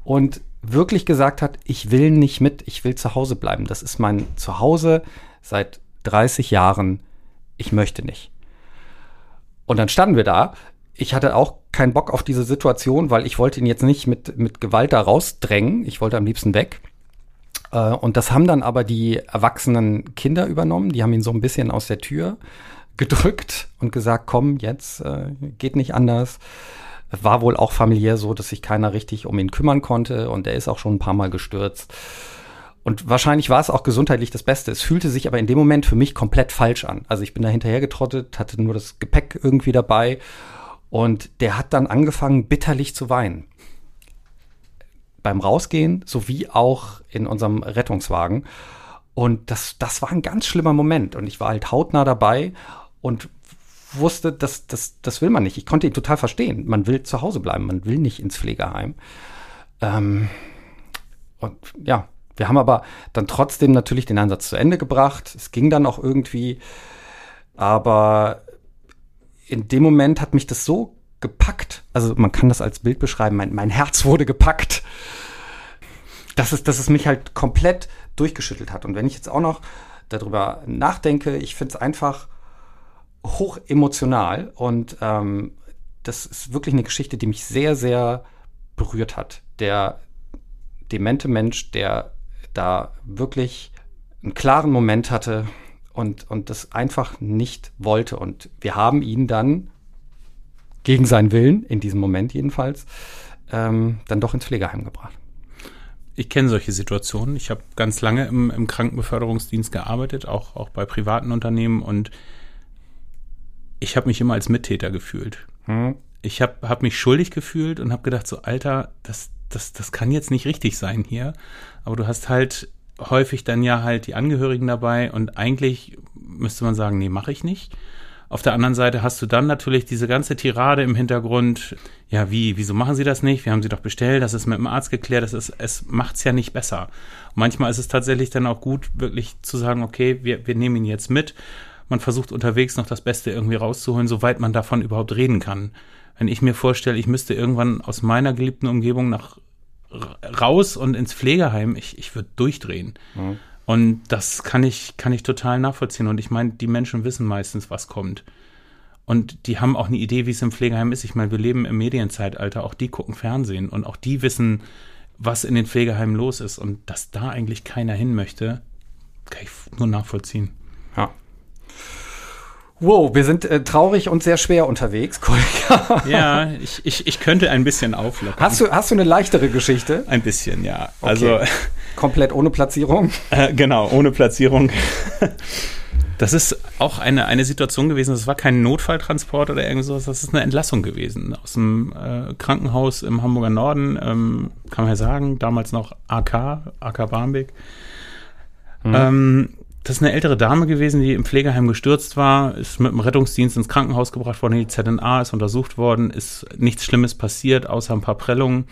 und wirklich gesagt hat, ich will nicht mit, ich will zu Hause bleiben. Das ist mein Zuhause seit 30 Jahren. Ich möchte nicht. Und dann standen wir da. Ich hatte auch keinen Bock auf diese Situation, weil ich wollte ihn jetzt nicht mit, mit Gewalt da rausdrängen. Ich wollte am liebsten weg. Äh, und das haben dann aber die erwachsenen Kinder übernommen. Die haben ihn so ein bisschen aus der Tür gedrückt und gesagt, komm, jetzt äh, geht nicht anders. War wohl auch familiär so, dass sich keiner richtig um ihn kümmern konnte und er ist auch schon ein paar Mal gestürzt. Und wahrscheinlich war es auch gesundheitlich das Beste. Es fühlte sich aber in dem Moment für mich komplett falsch an. Also ich bin da hinterhergetrottet, hatte nur das Gepäck irgendwie dabei und der hat dann angefangen, bitterlich zu weinen beim Rausgehen sowie auch in unserem Rettungswagen. Und das, das war ein ganz schlimmer Moment. Und ich war halt hautnah dabei und wusste, dass das, das will man nicht. Ich konnte ihn total verstehen. Man will zu Hause bleiben, man will nicht ins Pflegeheim. Ähm, und ja, wir haben aber dann trotzdem natürlich den Einsatz zu Ende gebracht. Es ging dann auch irgendwie. Aber in dem Moment hat mich das so gepackt. Also man kann das als Bild beschreiben. Mein, mein Herz wurde gepackt. Dass es, dass es mich halt komplett durchgeschüttelt hat. Und wenn ich jetzt auch noch darüber nachdenke, ich finde es einfach hoch emotional und ähm, das ist wirklich eine Geschichte, die mich sehr, sehr berührt hat. Der demente Mensch, der da wirklich einen klaren Moment hatte und, und das einfach nicht wollte. Und wir haben ihn dann gegen seinen Willen, in diesem Moment jedenfalls, ähm, dann doch ins Pflegeheim gebracht. Ich kenne solche Situationen. Ich habe ganz lange im, im Krankenbeförderungsdienst gearbeitet, auch, auch bei privaten Unternehmen und ich habe mich immer als Mittäter gefühlt. Hm. Ich habe hab mich schuldig gefühlt und habe gedacht, so Alter, das, das, das kann jetzt nicht richtig sein hier. Aber du hast halt häufig dann ja halt die Angehörigen dabei und eigentlich müsste man sagen, nee, mache ich nicht. Auf der anderen Seite hast du dann natürlich diese ganze Tirade im Hintergrund. Ja, wie, wieso machen sie das nicht? Wir haben sie doch bestellt, das ist mit dem Arzt geklärt, das ist, es macht's ja nicht besser. Und manchmal ist es tatsächlich dann auch gut, wirklich zu sagen, okay, wir, wir nehmen ihn jetzt mit. Man versucht unterwegs noch das Beste irgendwie rauszuholen, soweit man davon überhaupt reden kann. Wenn ich mir vorstelle, ich müsste irgendwann aus meiner geliebten Umgebung nach raus und ins Pflegeheim, ich, ich würde durchdrehen. Mhm. Und das kann ich, kann ich total nachvollziehen. Und ich meine, die Menschen wissen meistens, was kommt. Und die haben auch eine Idee, wie es im Pflegeheim ist. Ich meine, wir leben im Medienzeitalter. Auch die gucken Fernsehen und auch die wissen, was in den Pflegeheimen los ist. Und dass da eigentlich keiner hin möchte, kann ich nur nachvollziehen. Wow, wir sind äh, traurig und sehr schwer unterwegs, <laughs> Kollega. Ja, ich, ich, ich könnte ein bisschen auflockern. Hast du, hast du eine leichtere Geschichte? Ein bisschen, ja. Okay. Also <laughs> komplett ohne Platzierung? Äh, genau, ohne Platzierung. Das ist auch eine, eine Situation gewesen, das war kein Notfalltransport oder irgend sowas, das ist eine Entlassung gewesen aus dem äh, Krankenhaus im Hamburger Norden, ähm, kann man ja sagen, damals noch AK, AK Barmbek. Mhm. Ähm, das ist eine ältere Dame gewesen, die im Pflegeheim gestürzt war, ist mit dem Rettungsdienst ins Krankenhaus gebracht worden, die ZNA ist untersucht worden, ist nichts Schlimmes passiert, außer ein paar Prellungen.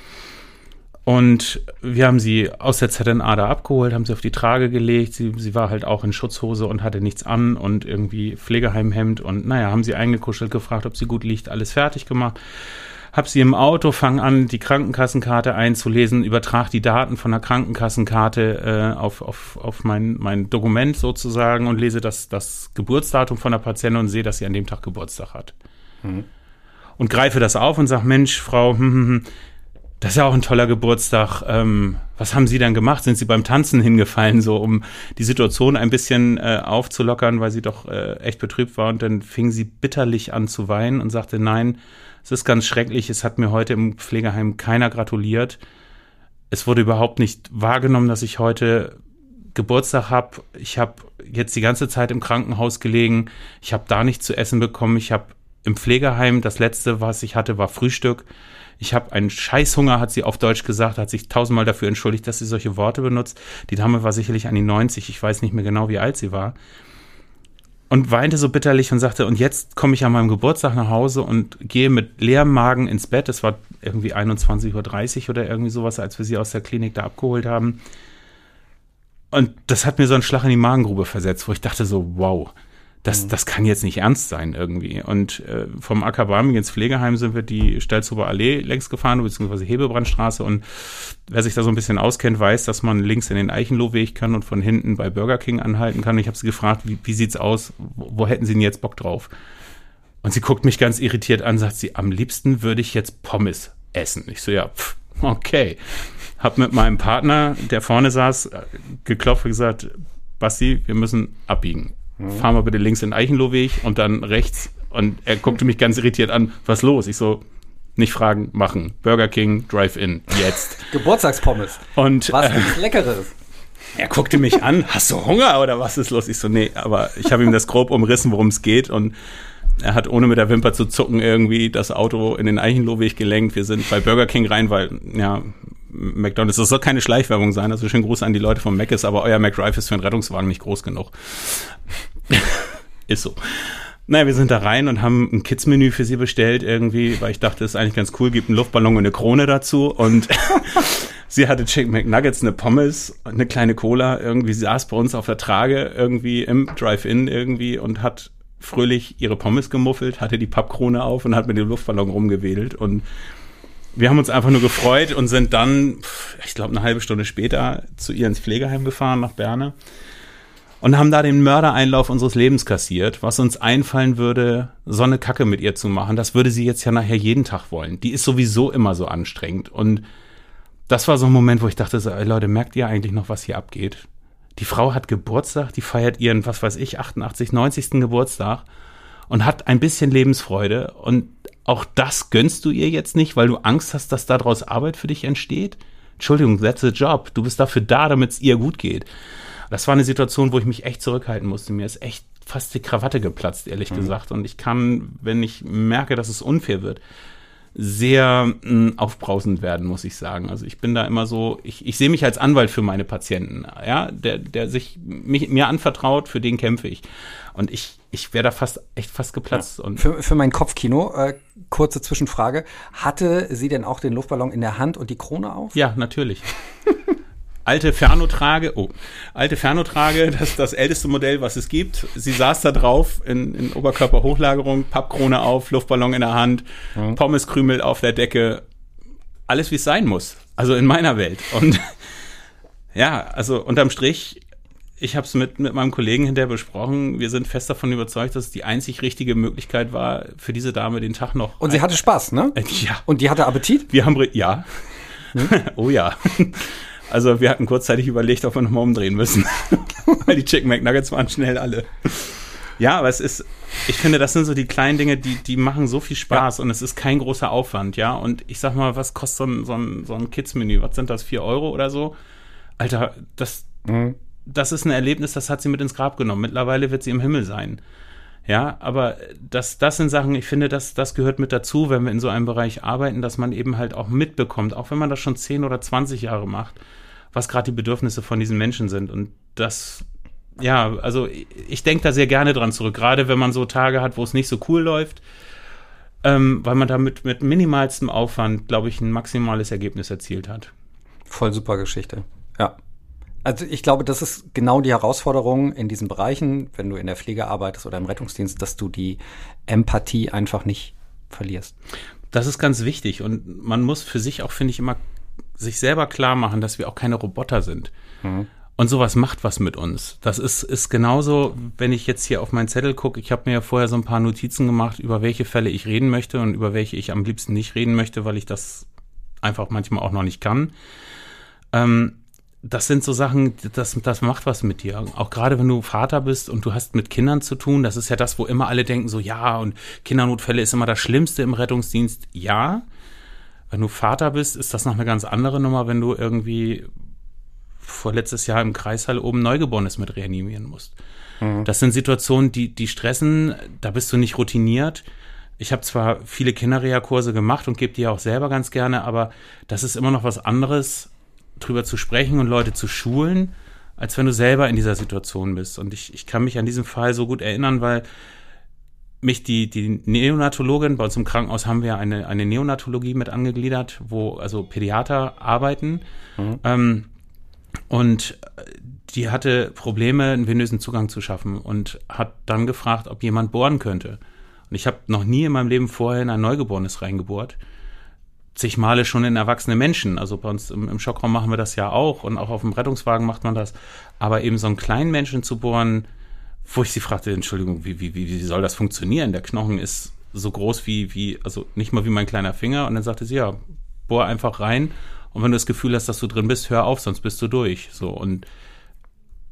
Und wir haben sie aus der ZNA da abgeholt, haben sie auf die Trage gelegt. Sie, sie war halt auch in Schutzhose und hatte nichts an und irgendwie Pflegeheimhemd. Und naja, haben sie eingekuschelt, gefragt, ob sie gut liegt, alles fertig gemacht hab sie im Auto, fang an, die Krankenkassenkarte einzulesen, übertrag die Daten von der Krankenkassenkarte äh, auf, auf, auf mein, mein Dokument sozusagen und lese das, das Geburtsdatum von der Patientin und sehe, dass sie an dem Tag Geburtstag hat. Mhm. Und greife das auf und sag, Mensch, Frau, hm, hm, hm, das ist ja auch ein toller Geburtstag. Ähm, was haben Sie dann gemacht? Sind Sie beim Tanzen hingefallen, so um die Situation ein bisschen äh, aufzulockern, weil sie doch äh, echt betrübt war? Und dann fing sie bitterlich an zu weinen und sagte, nein, es ist ganz schrecklich. Es hat mir heute im Pflegeheim keiner gratuliert. Es wurde überhaupt nicht wahrgenommen, dass ich heute Geburtstag habe. Ich habe jetzt die ganze Zeit im Krankenhaus gelegen. Ich habe da nichts zu essen bekommen. Ich habe im Pflegeheim, das letzte, was ich hatte, war Frühstück. Ich habe einen Scheißhunger, hat sie auf Deutsch gesagt, hat sich tausendmal dafür entschuldigt, dass sie solche Worte benutzt. Die Dame war sicherlich an die 90, ich weiß nicht mehr genau, wie alt sie war und weinte so bitterlich und sagte, und jetzt komme ich an meinem Geburtstag nach Hause und gehe mit leerem Magen ins Bett. Es war irgendwie 21.30 Uhr oder irgendwie sowas, als wir sie aus der Klinik da abgeholt haben. Und das hat mir so einen Schlag in die Magengrube versetzt, wo ich dachte so, wow, das, mhm. das kann jetzt nicht ernst sein irgendwie. Und äh, vom Acker Barming ins Pflegeheim sind wir die Stelzhuber Allee längs gefahren, beziehungsweise Hebebrandstraße. Und wer sich da so ein bisschen auskennt, weiß, dass man links in den Eichenlohweg kann und von hinten bei Burger King anhalten kann. Und ich habe sie gefragt, wie, wie sieht's aus? Wo, wo hätten sie denn jetzt Bock drauf? Und sie guckt mich ganz irritiert an, sagt sie, am liebsten würde ich jetzt Pommes essen. Ich so, ja, pff, okay. Hab mit meinem Partner, der vorne saß, äh, geklopft und gesagt, Basti, wir müssen abbiegen mhm. fahr mal bitte links in den Eichenlohweg und dann rechts. Und er guckte mich ganz irritiert an, was los? Ich so, nicht fragen, machen. Burger King, Drive-In, jetzt. <laughs> Geburtstagspommes. Und, was äh, Leckeres. Er guckte mich an, hast du Hunger oder was ist los? Ich so, nee, aber ich habe ihm das grob umrissen, worum es geht und er hat ohne mit der Wimper zu zucken irgendwie das Auto in den Eichenlohweg gelenkt. Wir sind bei Burger King rein, weil, ja, McDonalds, das soll keine Schleichwerbung sein, also schönen Gruß an die Leute von Mc's, aber euer McDrive ist für einen Rettungswagen nicht groß genug. <laughs> ist so. Naja, wir sind da rein und haben ein Kids-Menü für sie bestellt irgendwie, weil ich dachte, das ist eigentlich ganz cool, gibt einen Luftballon und eine Krone dazu und <laughs> sie hatte Chicken McNuggets, eine Pommes, eine kleine Cola, irgendwie sie saß bei uns auf der Trage irgendwie im Drive-In irgendwie und hat fröhlich ihre Pommes gemuffelt, hatte die Pappkrone auf und hat mit dem Luftballon rumgewedelt und wir haben uns einfach nur gefreut und sind dann, ich glaube, eine halbe Stunde später zu ihr ins Pflegeheim gefahren nach Berne und haben da den Mördereinlauf unseres Lebens kassiert, was uns einfallen würde, so eine Kacke mit ihr zu machen. Das würde sie jetzt ja nachher jeden Tag wollen. Die ist sowieso immer so anstrengend. Und das war so ein Moment, wo ich dachte, so, ey Leute, merkt ihr eigentlich noch, was hier abgeht? Die Frau hat Geburtstag, die feiert ihren, was weiß ich, 88, 90. Geburtstag und hat ein bisschen Lebensfreude. Und auch das gönnst du ihr jetzt nicht, weil du Angst hast, dass daraus Arbeit für dich entsteht? Entschuldigung, that's the job. Du bist dafür da, damit es ihr gut geht. Das war eine Situation, wo ich mich echt zurückhalten musste. Mir ist echt fast die Krawatte geplatzt, ehrlich mhm. gesagt. Und ich kann, wenn ich merke, dass es unfair wird, sehr mh, hm, aufbrausend werden, muss ich sagen. Also ich bin da immer so, ich, ich sehe mich als Anwalt für meine Patienten, ja, der, der sich mich, mir anvertraut, für den kämpfe ich. Und ich, ich wäre da fast, echt fast geplatzt. Ja. Und für, für mein Kopfkino, äh, kurze Zwischenfrage. Hatte sie denn auch den Luftballon in der Hand und die Krone auf? Ja, natürlich. <laughs> alte Fernotrage, oh, alte Fernotrage, das ist das älteste Modell, was es gibt. Sie saß da drauf in, in Oberkörperhochlagerung, Pappkrone auf, Luftballon in der Hand, mhm. Pommeskrümel auf der Decke. Alles, wie es sein muss. Also in meiner Welt. Und <laughs> ja, also unterm Strich, ich habe es mit, mit meinem Kollegen hinterher besprochen. Wir sind fest davon überzeugt, dass es die einzig richtige Möglichkeit war, für diese Dame den Tag noch. Und sie hatte Spaß, ne? <laughs> Ja. Und die hatte Appetit? Wir haben, ja. Hm? <laughs> oh ja. Also wir hatten kurzzeitig überlegt, ob wir nochmal umdrehen müssen. <laughs> Weil die Chicken McNuggets waren schnell alle. Ja, aber es ist, ich finde, das sind so die kleinen Dinge, die, die machen so viel Spaß ja. und es ist kein großer Aufwand, ja. Und ich sag mal, was kostet so ein, so ein, so ein Kids-Menü? Was sind das, vier Euro oder so? Alter, das, mhm. das ist ein Erlebnis, das hat sie mit ins Grab genommen. Mittlerweile wird sie im Himmel sein. Ja, aber das, das sind Sachen, ich finde, das, das gehört mit dazu, wenn wir in so einem Bereich arbeiten, dass man eben halt auch mitbekommt, auch wenn man das schon 10 oder 20 Jahre macht, was gerade die Bedürfnisse von diesen Menschen sind. Und das, ja, also ich denke da sehr gerne dran zurück, gerade wenn man so Tage hat, wo es nicht so cool läuft, ähm, weil man damit mit minimalstem Aufwand, glaube ich, ein maximales Ergebnis erzielt hat. Voll super Geschichte. Ja. Also ich glaube, das ist genau die Herausforderung in diesen Bereichen, wenn du in der Pflege arbeitest oder im Rettungsdienst, dass du die Empathie einfach nicht verlierst. Das ist ganz wichtig und man muss für sich auch, finde ich, immer sich selber klar machen, dass wir auch keine Roboter sind. Mhm. Und sowas macht was mit uns. Das ist, ist genauso, wenn ich jetzt hier auf meinen Zettel gucke, ich habe mir ja vorher so ein paar Notizen gemacht, über welche Fälle ich reden möchte und über welche ich am liebsten nicht reden möchte, weil ich das einfach manchmal auch noch nicht kann. Ähm, das sind so Sachen, das, das macht was mit dir. Auch gerade wenn du Vater bist und du hast mit Kindern zu tun, das ist ja das, wo immer alle denken, so ja, und Kindernotfälle ist immer das Schlimmste im Rettungsdienst. Ja, wenn du Vater bist, ist das noch eine ganz andere Nummer, wenn du irgendwie vor letztes Jahr im Kreissaal oben Neugeborenes mit reanimieren musst. Mhm. Das sind Situationen, die, die stressen, da bist du nicht routiniert. Ich habe zwar viele Kinderreha-Kurse gemacht und gebe die auch selber ganz gerne, aber das ist immer noch was anderes, drüber zu sprechen und Leute zu schulen, als wenn du selber in dieser Situation bist. Und ich, ich kann mich an diesen Fall so gut erinnern, weil mich die, die Neonatologin, bei uns im Krankenhaus haben wir eine, eine Neonatologie mit angegliedert, wo also Pädiater arbeiten. Mhm. Ähm, und die hatte Probleme, einen venösen Zugang zu schaffen und hat dann gefragt, ob jemand bohren könnte. Und ich habe noch nie in meinem Leben vorher in ein Neugeborenes reingebohrt. Zig Male schon in erwachsene Menschen. Also bei uns im, im Schockraum machen wir das ja auch und auch auf dem Rettungswagen macht man das. Aber eben so einen kleinen Menschen zu bohren, wo ich sie fragte, Entschuldigung, wie, wie, wie, soll das funktionieren? Der Knochen ist so groß wie, wie, also nicht mal wie mein kleiner Finger. Und dann sagte sie, ja, bohr einfach rein. Und wenn du das Gefühl hast, dass du drin bist, hör auf, sonst bist du durch. So. Und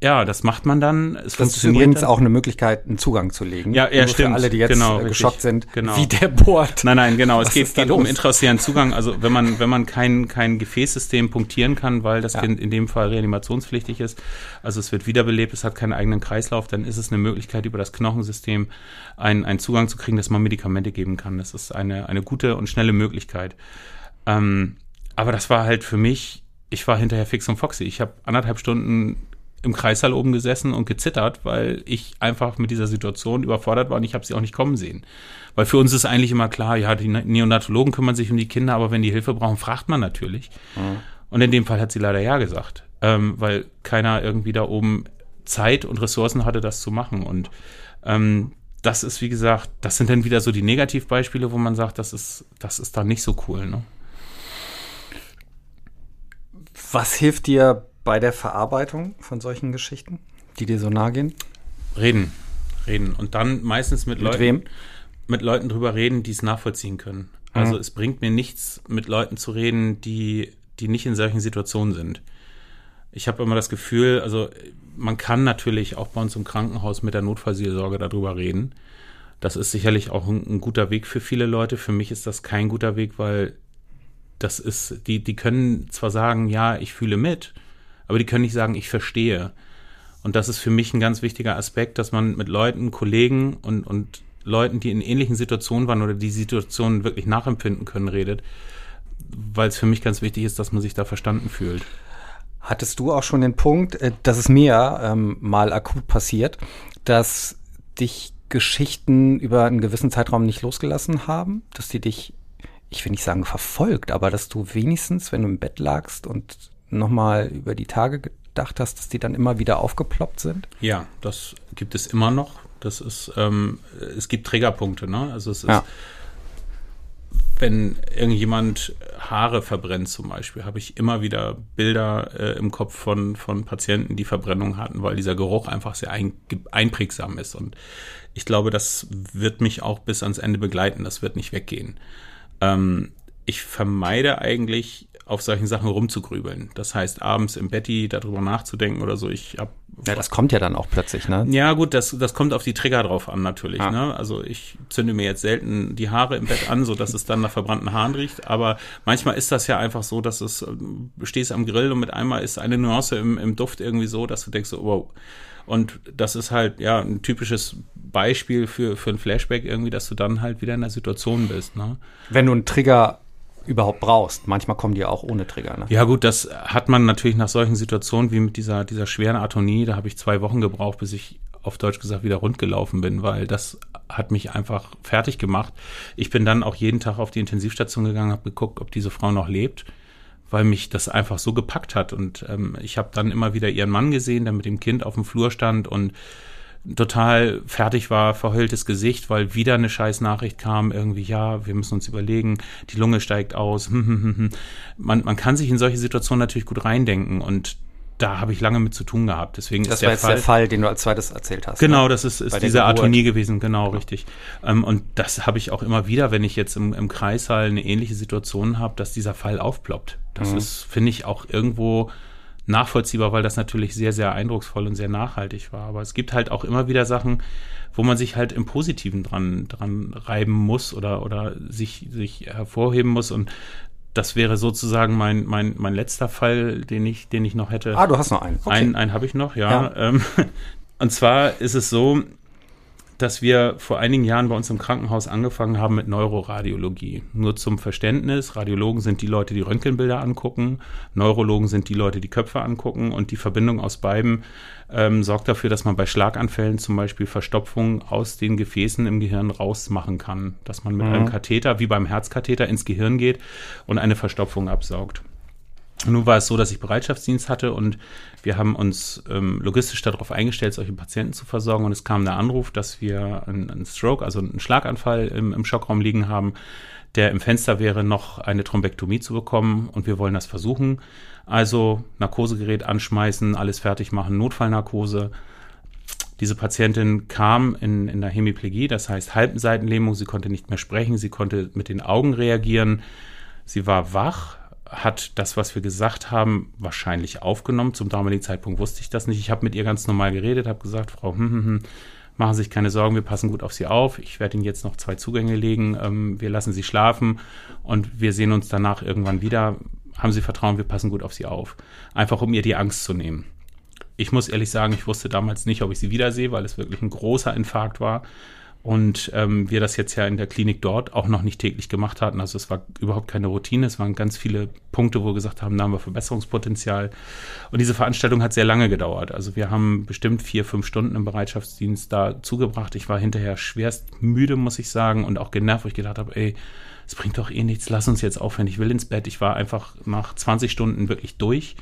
ja, das macht man dann. Es das ist übrigens dann. auch eine Möglichkeit, einen Zugang zu legen. Ja, ja, stimmt. Für alle, die jetzt genau, äh, geschockt sind, genau. wie der bohrt. Nein, nein, genau. es geht, geht um intraoszären Zugang. Also wenn man, wenn man kein, kein Gefäßsystem punktieren kann, weil das ja. Kind in dem Fall reanimationspflichtig ist, also es wird wiederbelebt, es hat keinen eigenen Kreislauf, dann ist es eine Möglichkeit, über das Knochensystem einen, einen Zugang zu kriegen, dass man Medikamente geben kann. Das ist eine, eine gute und schnelle Möglichkeit. Ähm, aber das war halt für mich, ich war hinterher fix und foxy. Ich habe anderthalb Stunden im Kreissaal oben gesessen und gezittert, weil ich einfach mit dieser Situation überfordert war und ich habe sie auch nicht kommen sehen. Weil für uns ist eigentlich immer klar, ja, die Neonatologen kümmern sich um die Kinder, aber wenn die Hilfe brauchen, fragt man natürlich. Mhm. Und in dem Fall hat sie leider ja gesagt, ähm, weil keiner irgendwie da oben Zeit und Ressourcen hatte, das zu machen. Und ähm, das ist, wie gesagt, das sind dann wieder so die Negativbeispiele, wo man sagt, das ist, das ist dann nicht so cool. Ne? Was hilft dir bei der Verarbeitung von solchen Geschichten, die dir so nahe gehen? Reden. Reden. Und dann meistens mit, mit Leuten. Wem? Mit Leuten drüber reden, die es nachvollziehen können. Also mhm. es bringt mir nichts, mit Leuten zu reden, die, die nicht in solchen Situationen sind. ich habe immer das Gefühl, also man kann natürlich auch bei uns im Krankenhaus mit der Notfallseelsorge darüber reden. Das ist sicherlich auch ein, ein, guter Weg für viele Leute. Für mich ist das kein guter Weg, weil das ist, die, die können zwar sagen, ja, ich fühle mit, aber die können nicht sagen, ich verstehe. Und das ist für mich ein ganz wichtiger Aspekt, dass man mit Leuten, Kollegen und, und Leuten, die in ähnlichen Situationen waren oder die Situationen wirklich nachempfinden können, redet, weil es für mich ganz wichtig ist, dass man sich da verstanden fühlt. Hattest du auch schon den Punkt, äh, dass es mir ähm, mal akut passiert, dass dich Geschichten über einen gewissen Zeitraum nicht losgelassen haben, dass die dich, ich will nicht sagen verfolgt, aber dass du wenigstens, wenn du im Bett lagst und nochmal über die Tage gedacht hast, dass die dann immer wieder aufgeploppt sind? Ja, das gibt es immer noch. Das ist, ähm, es gibt Trägerpunkte, ne? Also es ist, ja. wenn irgendjemand Haare verbrennt zum Beispiel, habe ich immer wieder Bilder äh, im Kopf von, von Patienten, die Verbrennung hatten, weil dieser Geruch einfach sehr ein, einprägsam ist. Und ich glaube, das wird mich auch bis ans Ende begleiten. Das wird nicht weggehen. Ähm, ich vermeide eigentlich auf solchen Sachen rumzugrübeln. Das heißt, abends im Betty darüber nachzudenken oder so. Ich hab ja, das kommt ja dann auch plötzlich, ne? Ja, gut, das, das kommt auf die Trigger drauf an, natürlich. Ah. Ne? Also ich zünde mir jetzt selten die Haare im Bett an, so dass es dann nach verbrannten Haaren riecht. Aber manchmal ist das ja einfach so, dass es, du stehst am Grill und mit einmal ist eine Nuance im, im Duft irgendwie so, dass du denkst, so, wow. Und das ist halt, ja, ein typisches Beispiel für, für ein Flashback irgendwie, dass du dann halt wieder in der Situation bist, ne? Wenn du einen Trigger überhaupt brauchst. Manchmal kommen die auch ohne Trigger. Ne? Ja gut, das hat man natürlich nach solchen Situationen wie mit dieser, dieser schweren Atonie, da habe ich zwei Wochen gebraucht, bis ich auf Deutsch gesagt wieder rund gelaufen bin, weil das hat mich einfach fertig gemacht. Ich bin dann auch jeden Tag auf die Intensivstation gegangen, habe geguckt, ob diese Frau noch lebt, weil mich das einfach so gepackt hat. Und ähm, ich habe dann immer wieder ihren Mann gesehen, der mit dem Kind auf dem Flur stand und total fertig war, verheultes Gesicht, weil wieder eine scheiß Nachricht kam, irgendwie, ja, wir müssen uns überlegen, die Lunge steigt aus. <laughs> man, man kann sich in solche Situationen natürlich gut reindenken und da habe ich lange mit zu tun gehabt. Deswegen das ist der war jetzt Fall, der Fall, den du als zweites erzählt hast. Genau, ne? das ist, ist diese Atonie gewesen, genau, genau. richtig. Ähm, und das habe ich auch immer wieder, wenn ich jetzt im, im Kreissaal eine ähnliche Situation habe, dass dieser Fall aufploppt. Das mhm. ist, finde ich, auch irgendwo nachvollziehbar, weil das natürlich sehr, sehr eindrucksvoll und sehr nachhaltig war. Aber es gibt halt auch immer wieder Sachen, wo man sich halt im Positiven dran, dran reiben muss oder, oder sich, sich hervorheben muss. Und das wäre sozusagen mein, mein, mein letzter Fall, den ich, den ich noch hätte. Ah, du hast noch einen. Okay. Einen, einen habe ich noch, ja. ja. Ähm, <laughs> und zwar ist es so, dass wir vor einigen Jahren bei uns im Krankenhaus angefangen haben mit Neuroradiologie. Nur zum Verständnis, Radiologen sind die Leute, die Röntgenbilder angucken, Neurologen sind die Leute, die Köpfe angucken und die Verbindung aus beiden ähm, sorgt dafür, dass man bei Schlaganfällen zum Beispiel Verstopfung aus den Gefäßen im Gehirn rausmachen kann. Dass man mit mhm. einem Katheter, wie beim Herzkatheter, ins Gehirn geht und eine Verstopfung absaugt. Nun war es so, dass ich Bereitschaftsdienst hatte und wir haben uns ähm, logistisch darauf eingestellt, solche Patienten zu versorgen. Und es kam der Anruf, dass wir einen, einen Stroke, also einen Schlaganfall im, im Schockraum liegen haben, der im Fenster wäre, noch eine Thrombektomie zu bekommen. Und wir wollen das versuchen. Also Narkosegerät anschmeißen, alles fertig machen, Notfallnarkose. Diese Patientin kam in, in der Hemiplegie, das heißt Halbseitenlähmung. Sie konnte nicht mehr sprechen, sie konnte mit den Augen reagieren. Sie war wach, hat das, was wir gesagt haben, wahrscheinlich aufgenommen. Zum damaligen Zeitpunkt wusste ich das nicht. Ich habe mit ihr ganz normal geredet, habe gesagt, Frau, hm, hm, hm, machen Sie sich keine Sorgen, wir passen gut auf Sie auf. Ich werde Ihnen jetzt noch zwei Zugänge legen. Ähm, wir lassen Sie schlafen und wir sehen uns danach irgendwann wieder. Haben Sie Vertrauen, wir passen gut auf Sie auf. Einfach um ihr die Angst zu nehmen. Ich muss ehrlich sagen, ich wusste damals nicht, ob ich sie wiedersehe, weil es wirklich ein großer Infarkt war und ähm, wir das jetzt ja in der Klinik dort auch noch nicht täglich gemacht hatten. Also es war überhaupt keine Routine, es waren ganz viele Punkte, wo wir gesagt haben, da haben wir Verbesserungspotenzial. Und diese Veranstaltung hat sehr lange gedauert. Also wir haben bestimmt vier, fünf Stunden im Bereitschaftsdienst da zugebracht. Ich war hinterher schwerst müde, muss ich sagen, und auch genervt, wo ich gedacht habe, ey, es bringt doch eh nichts, lass uns jetzt aufhören, ich will ins Bett. Ich war einfach nach 20 Stunden wirklich durch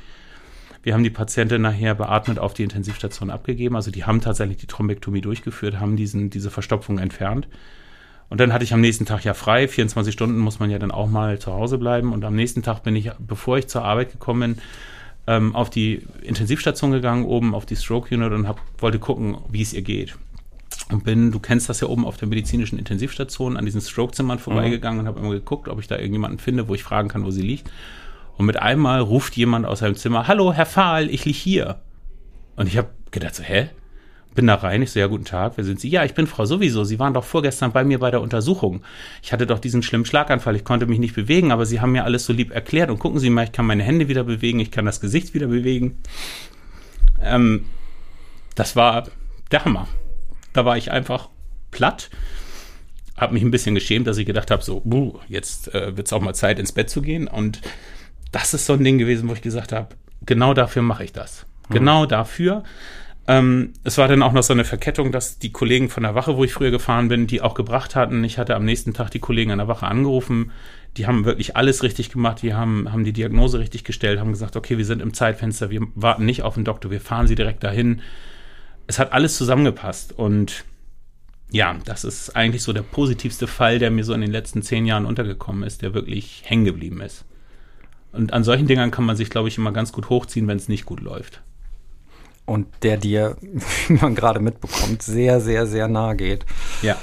wir haben die Patientin nachher beatmet auf die Intensivstation abgegeben. Also die haben tatsächlich die Thrombektomie durchgeführt, haben diesen, diese Verstopfung entfernt. Und dann hatte ich am nächsten Tag ja frei. 24 Stunden muss man ja dann auch mal zu Hause bleiben. Und am nächsten Tag bin ich, bevor ich zur Arbeit gekommen bin, ähm, auf die Intensivstation gegangen, oben auf die Stroke Unit und hab, wollte gucken, wie es ihr geht. Und bin, du kennst das ja oben auf der medizinischen Intensivstation, an diesen Stroke-Zimmern vorbeigegangen mhm. und habe immer geguckt, ob ich da irgendjemanden finde, wo ich fragen kann, wo sie liegt. Und mit einmal ruft jemand aus seinem Zimmer, hallo, Herr Fahl, ich lieg hier. Und ich habe gedacht so, hä? Bin da rein, ich so, ja, guten Tag, wer sind Sie? Ja, ich bin Frau sowieso. Sie waren doch vorgestern bei mir bei der Untersuchung. Ich hatte doch diesen schlimmen Schlaganfall, ich konnte mich nicht bewegen, aber Sie haben mir alles so lieb erklärt. Und gucken Sie mal, ich kann meine Hände wieder bewegen, ich kann das Gesicht wieder bewegen. Ähm, das war der Hammer. Da war ich einfach platt, habe mich ein bisschen geschämt, dass ich gedacht habe, so, buh, jetzt äh, wird es auch mal Zeit, ins Bett zu gehen. Und das ist so ein Ding gewesen, wo ich gesagt habe, genau dafür mache ich das. Mhm. Genau dafür. Ähm, es war dann auch noch so eine Verkettung, dass die Kollegen von der Wache, wo ich früher gefahren bin, die auch gebracht hatten. Ich hatte am nächsten Tag die Kollegen an der Wache angerufen. Die haben wirklich alles richtig gemacht. Die haben, haben die Diagnose richtig gestellt, haben gesagt, okay, wir sind im Zeitfenster, wir warten nicht auf den Doktor, wir fahren sie direkt dahin. Es hat alles zusammengepasst und ja, das ist eigentlich so der positivste Fall, der mir so in den letzten zehn Jahren untergekommen ist, der wirklich hängen geblieben ist. Und an solchen Dingern kann man sich, glaube ich, immer ganz gut hochziehen, wenn es nicht gut läuft und der dir, <laughs> wie man gerade mitbekommt, sehr, sehr, sehr nahe geht. Ja.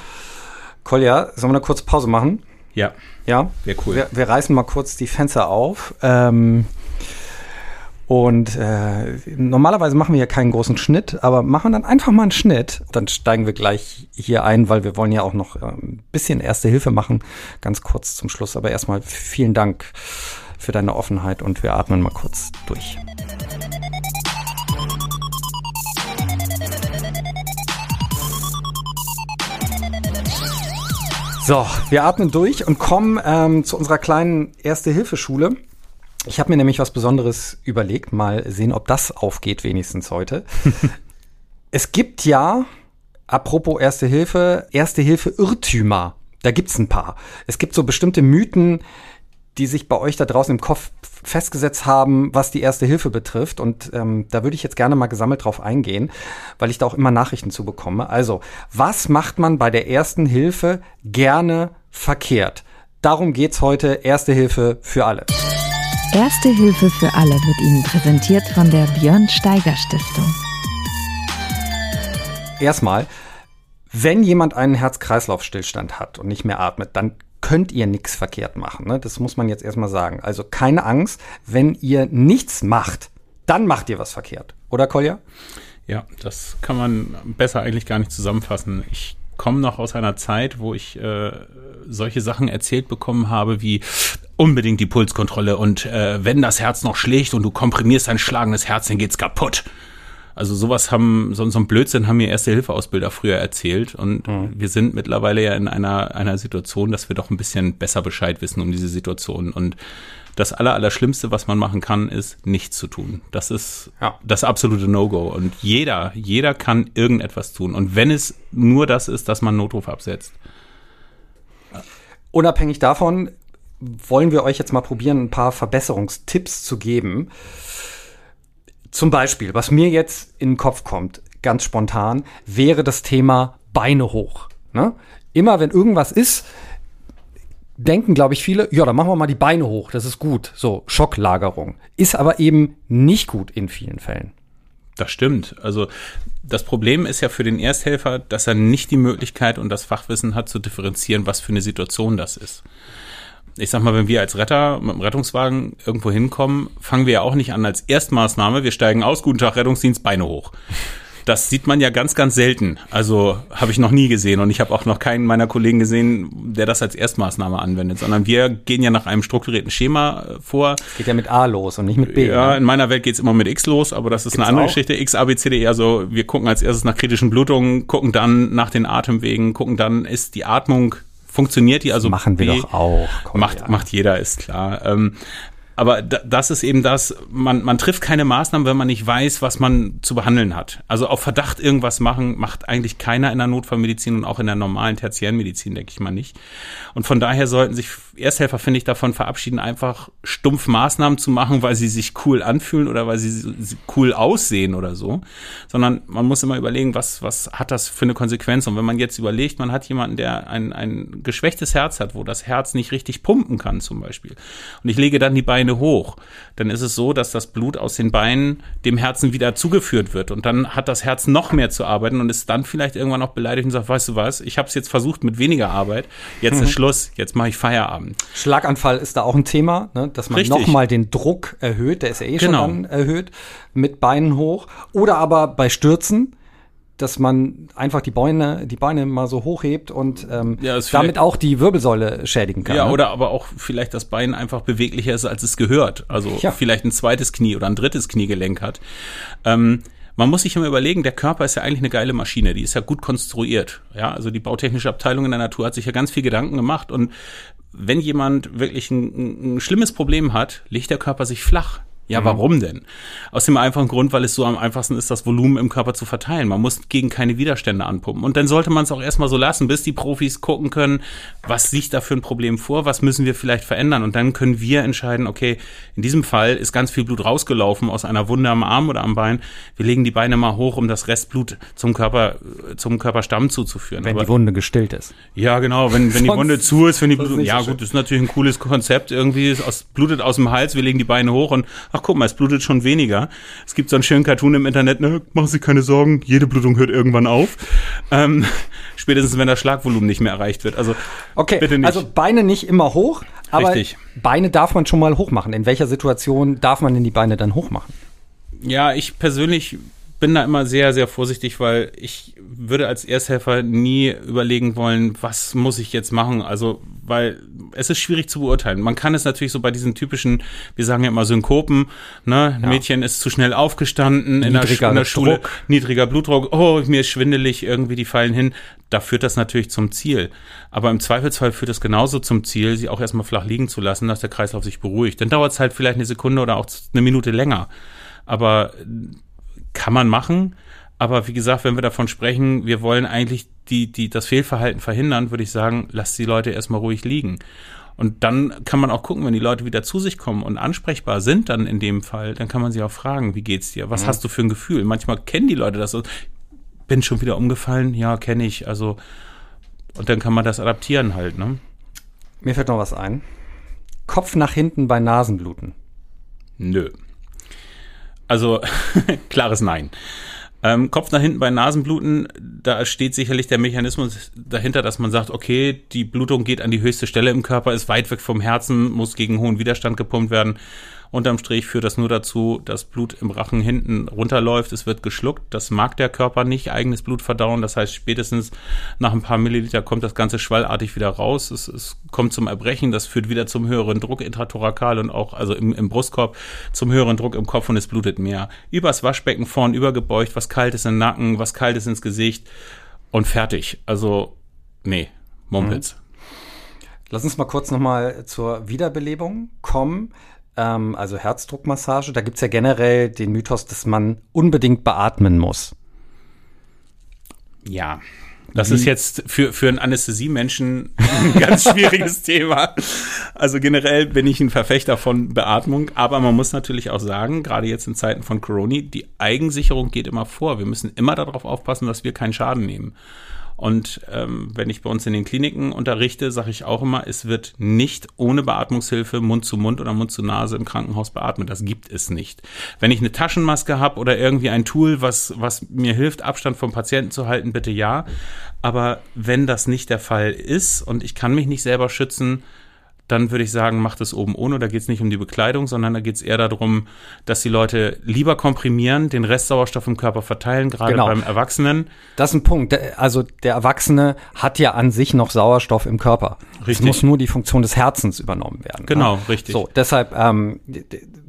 Kolja, sollen wir eine kurze Pause machen? Ja. Ja? Wäre cool. Wir, wir, reißen mal kurz die Fenster auf. Ähm, und äh, normalerweise machen wir hier keinen großen Schnitt, aber machen dann einfach mal einen Schnitt. Dann steigen wir gleich hier ein, weil wir wollen ja auch noch äh, ein bisschen Erste Hilfe machen, ganz kurz zum Schluss. Aber erstmal vielen Dank für deine Offenheit und wir atmen mal kurz durch. So, wir atmen durch und kommen ähm, zu unserer kleinen Erste-Hilfe-Schule. Ich habe mir nämlich was Besonderes überlegt. Mal sehen, ob das aufgeht, wenigstens heute. <laughs> es gibt ja, apropos Erste Hilfe, Erste Hilfe Irrtümer. Da gibt's ein paar. Es gibt so bestimmte Mythen, die sich bei euch da draußen im Kopf festgesetzt haben, was die Erste Hilfe betrifft. Und ähm, da würde ich jetzt gerne mal gesammelt drauf eingehen, weil ich da auch immer Nachrichten zu bekomme. Also, was macht man bei der Ersten Hilfe gerne verkehrt? Darum geht's heute. Erste Hilfe für alle. Erste Hilfe für alle wird Ihnen präsentiert von der Björn Steiger Stiftung. Erstmal, wenn jemand einen Herz-Kreislauf-Stillstand hat und nicht mehr atmet, dann könnt ihr nichts verkehrt machen. Ne? Das muss man jetzt erstmal sagen. Also keine Angst, wenn ihr nichts macht, dann macht ihr was verkehrt. Oder Kolja? Ja, das kann man besser eigentlich gar nicht zusammenfassen. Ich komme noch aus einer Zeit, wo ich äh, solche Sachen erzählt bekommen habe wie unbedingt die Pulskontrolle und äh, wenn das Herz noch schlägt und du komprimierst ein schlagendes Herz, dann geht's kaputt. Also sowas haben, so, so ein Blödsinn haben mir Erste-Hilfe-Ausbilder früher erzählt und mhm. wir sind mittlerweile ja in einer, einer Situation, dass wir doch ein bisschen besser Bescheid wissen um diese Situation und das aller, Allerschlimmste, was man machen kann, ist nichts zu tun. Das ist ja. das absolute No-Go. Und jeder, jeder kann irgendetwas tun. Und wenn es nur das ist, dass man Notruf absetzt. Unabhängig davon wollen wir euch jetzt mal probieren, ein paar Verbesserungstipps zu geben. Zum Beispiel, was mir jetzt in den Kopf kommt, ganz spontan, wäre das Thema Beine hoch. Ne? Immer wenn irgendwas ist, denken, glaube ich, viele, ja, dann machen wir mal die Beine hoch, das ist gut. So, Schocklagerung. Ist aber eben nicht gut in vielen Fällen. Das stimmt. Also das Problem ist ja für den Ersthelfer, dass er nicht die Möglichkeit und das Fachwissen hat zu differenzieren, was für eine Situation das ist ich sag mal, wenn wir als Retter mit dem Rettungswagen irgendwo hinkommen, fangen wir ja auch nicht an als Erstmaßnahme, wir steigen aus, guten Tag, Rettungsdienst, Beine hoch. Das sieht man ja ganz, ganz selten. Also habe ich noch nie gesehen und ich habe auch noch keinen meiner Kollegen gesehen, der das als Erstmaßnahme anwendet, sondern wir gehen ja nach einem strukturierten Schema äh, vor. Geht ja mit A los und nicht mit B. Ja, ne? in meiner Welt geht's immer mit X los, aber das ist Gibt's eine andere auch? Geschichte. X, A, B, C, D, E. Also wir gucken als erstes nach kritischen Blutungen, gucken dann nach den Atemwegen, gucken dann, ist die Atmung funktioniert die also. Machen wir doch auch. Komm, macht, ja. macht jeder, ist klar. Ähm, aber das ist eben das, man, man trifft keine Maßnahmen, wenn man nicht weiß, was man zu behandeln hat. Also auf Verdacht irgendwas machen, macht eigentlich keiner in der Notfallmedizin und auch in der normalen Tertiärmedizin, denke ich mal nicht. Und von daher sollten sich Ersthelfer, finde ich, davon verabschieden, einfach stumpf Maßnahmen zu machen, weil sie sich cool anfühlen oder weil sie cool aussehen oder so. Sondern man muss immer überlegen, was, was hat das für eine Konsequenz? Und wenn man jetzt überlegt, man hat jemanden, der ein, ein geschwächtes Herz hat, wo das Herz nicht richtig pumpen kann zum Beispiel. Und ich lege dann die Beine hoch, dann ist es so, dass das Blut aus den Beinen dem Herzen wieder zugeführt wird und dann hat das Herz noch mehr zu arbeiten und ist dann vielleicht irgendwann auch beleidigt und sagt, weißt du was, ich habe es jetzt versucht mit weniger Arbeit, jetzt mhm. ist Schluss, jetzt mache ich Feierabend. Haben. Schlaganfall ist da auch ein Thema, ne? dass man nochmal den Druck erhöht, der ist ja eh genau. schon dann erhöht, mit Beinen hoch. Oder aber bei Stürzen, dass man einfach die Beine, die Beine mal so hochhebt und ähm, ja, damit auch die Wirbelsäule schädigen kann. Ja, ne? oder aber auch vielleicht das Bein einfach beweglicher ist, als es gehört. Also ja. vielleicht ein zweites Knie oder ein drittes Kniegelenk hat. Ähm, man muss sich immer überlegen, der Körper ist ja eigentlich eine geile Maschine, die ist ja gut konstruiert. Ja, also die bautechnische Abteilung in der Natur hat sich ja ganz viel Gedanken gemacht und wenn jemand wirklich ein, ein schlimmes Problem hat, legt der Körper sich flach. Ja, mhm. warum denn? Aus dem einfachen Grund, weil es so am einfachsten ist, das Volumen im Körper zu verteilen. Man muss gegen keine Widerstände anpumpen. Und dann sollte man es auch erstmal so lassen, bis die Profis gucken können, was liegt da für ein Problem vor, was müssen wir vielleicht verändern. Und dann können wir entscheiden, okay, in diesem Fall ist ganz viel Blut rausgelaufen aus einer Wunde am Arm oder am Bein. Wir legen die Beine mal hoch, um das Restblut zum Körper, zum Körperstamm zuzuführen. Wenn Aber, die Wunde gestillt ist. Ja, genau. Wenn, wenn die Wunde zu ist, wenn die Blut, ja so gut, das ist natürlich ein cooles Konzept. Irgendwie, es aus, blutet aus dem Hals, wir legen die Beine hoch und ach guck mal, es blutet schon weniger. Es gibt so einen schönen Cartoon im Internet, ne, machen Sie keine Sorgen, jede Blutung hört irgendwann auf. Ähm, <laughs> spätestens, wenn das Schlagvolumen nicht mehr erreicht wird. Also okay, bitte nicht. also Beine nicht immer hoch, aber Richtig. Beine darf man schon mal hochmachen. In welcher Situation darf man denn die Beine dann hochmachen? Ja, ich persönlich bin da immer sehr, sehr vorsichtig, weil ich würde als Ersthelfer nie überlegen wollen, was muss ich jetzt machen. Also, weil es ist schwierig zu beurteilen. Man kann es natürlich so bei diesen typischen, wir sagen ja immer Synkopen, ne, ja. Mädchen ist zu schnell aufgestanden in der, in der, Schule, Druck. niedriger Blutdruck, oh, mir ist schwindelig, irgendwie die fallen hin. Da führt das natürlich zum Ziel. Aber im Zweifelsfall führt es genauso zum Ziel, sie auch erstmal flach liegen zu lassen, dass der Kreislauf sich beruhigt. Dann dauert es halt vielleicht eine Sekunde oder auch eine Minute länger. Aber kann man machen. Aber wie gesagt, wenn wir davon sprechen, wir wollen eigentlich die, die, das Fehlverhalten verhindern, würde ich sagen, lasst die Leute erstmal ruhig liegen. Und dann kann man auch gucken, wenn die Leute wieder zu sich kommen und ansprechbar sind dann in dem Fall, dann kann man sie auch fragen, wie geht's dir? Was mhm. hast du für ein Gefühl? Manchmal kennen die Leute das so. Bin schon wieder umgefallen? Ja, kenne ich. Also, und dann kann man das adaptieren halt, ne? Mir fällt noch was ein. Kopf nach hinten bei Nasenbluten. Nö. Also <laughs> klares Nein. Ähm, Kopf nach hinten bei Nasenbluten, da steht sicherlich der Mechanismus dahinter, dass man sagt, okay, die Blutung geht an die höchste Stelle im Körper, ist weit weg vom Herzen, muss gegen hohen Widerstand gepumpt werden. Unterm Strich führt das nur dazu, dass Blut im Rachen hinten runterläuft. Es wird geschluckt. Das mag der Körper nicht, eigenes Blut verdauen. Das heißt, spätestens nach ein paar Milliliter kommt das Ganze schwallartig wieder raus. Es, es kommt zum Erbrechen. Das führt wieder zum höheren Druck intrathorakal und auch, also im, im Brustkorb, zum höheren Druck im Kopf und es blutet mehr. Übers Waschbecken vorn übergebeugt, was kaltes im Nacken, was kaltes ins Gesicht und fertig. Also, nee, Mumpels. Mhm. Lass uns mal kurz nochmal zur Wiederbelebung kommen ähm, also Herzdruckmassage, da gibt's ja generell den Mythos, dass man unbedingt beatmen muss. Ja. Das Wie? ist jetzt für, für einen Anästhesiemenschen ein <laughs> ganz schwieriges Thema. Also generell bin ich ein Verfechter von Beatmung, aber man muss natürlich auch sagen, gerade jetzt in Zeiten von Corona, die Eigensicherung geht immer vor. Wir müssen immer darauf aufpassen, dass wir keinen Schaden nehmen. Und ähm, wenn ich bei uns in den Kliniken unterrichte, sage ich auch immer, es wird nicht ohne Beatmungshilfe Mund zu Mund oder Mund zu Nase im Krankenhaus beatmet. Das gibt es nicht. Wenn ich eine Taschenmaske habe oder irgendwie ein Tool, was, was mir hilft, Abstand vom Patienten zu halten, bitte ja. Aber wenn das nicht der Fall ist und ich kann mich nicht selber schützen, dann würde ich sagen, macht es oben ohne. Da geht es nicht um die Bekleidung, sondern da geht es eher darum, dass die Leute lieber komprimieren, den Restsauerstoff im Körper verteilen, gerade genau. beim Erwachsenen. Das ist ein Punkt. Also der Erwachsene hat ja an sich noch Sauerstoff im Körper. Richtig. Es muss nur die Funktion des Herzens übernommen werden. Genau, ne? richtig. So, deshalb, ähm,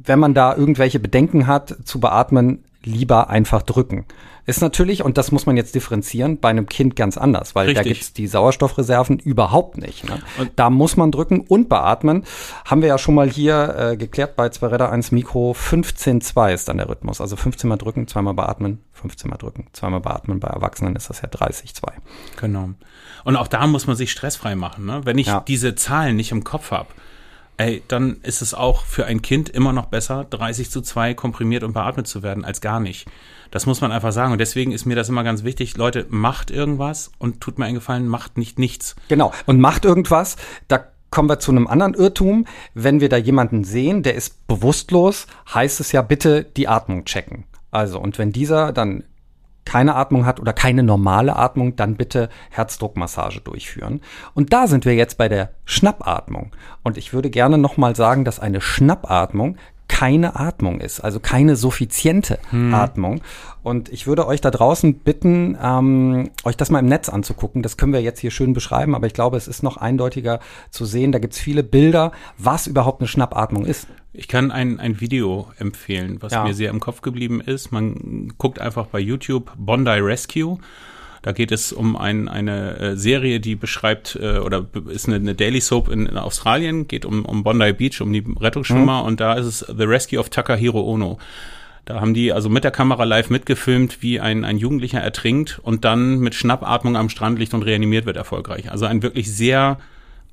wenn man da irgendwelche Bedenken hat zu beatmen, lieber einfach drücken. Ist natürlich, und das muss man jetzt differenzieren, bei einem Kind ganz anders, weil Richtig. da gibt's die Sauerstoffreserven überhaupt nicht. Ne? Da muss man drücken und beatmen. Haben wir ja schon mal hier äh, geklärt bei 2 Räder 1 Mikro. 15-2 ist dann der Rhythmus. Also 15 mal drücken, zweimal beatmen, 15 mal drücken, zweimal beatmen. Bei Erwachsenen ist das ja 30-2. Genau. Und auch da muss man sich stressfrei machen. Ne? Wenn ich ja. diese Zahlen nicht im Kopf habe, ey, dann ist es auch für ein Kind immer noch besser, 30 zu 2 komprimiert und beatmet zu werden, als gar nicht. Das muss man einfach sagen. Und deswegen ist mir das immer ganz wichtig. Leute, macht irgendwas und tut mir einen Gefallen, macht nicht nichts. Genau. Und macht irgendwas, da kommen wir zu einem anderen Irrtum. Wenn wir da jemanden sehen, der ist bewusstlos, heißt es ja bitte die Atmung checken. Also, und wenn dieser dann keine Atmung hat oder keine normale Atmung, dann bitte Herzdruckmassage durchführen. Und da sind wir jetzt bei der Schnappatmung. Und ich würde gerne nochmal sagen, dass eine Schnappatmung keine Atmung ist, also keine suffiziente hm. Atmung. Und ich würde euch da draußen bitten, ähm, euch das mal im Netz anzugucken. Das können wir jetzt hier schön beschreiben, aber ich glaube, es ist noch eindeutiger zu sehen. Da gibt's viele Bilder, was überhaupt eine Schnappatmung ist. Ich kann ein, ein Video empfehlen, was ja. mir sehr im Kopf geblieben ist. Man guckt einfach bei YouTube Bondi Rescue. Da geht es um ein, eine äh, Serie, die beschreibt, äh, oder ist eine, eine Daily Soap in, in, Australien, geht um, um Bondi Beach, um die Rettungsschwimmer mhm. und da ist es The Rescue of Takahiro Ono. Da haben die also mit der Kamera live mitgefilmt, wie ein, ein Jugendlicher ertrinkt und dann mit Schnappatmung am Strand liegt und reanimiert wird erfolgreich. Also ein wirklich sehr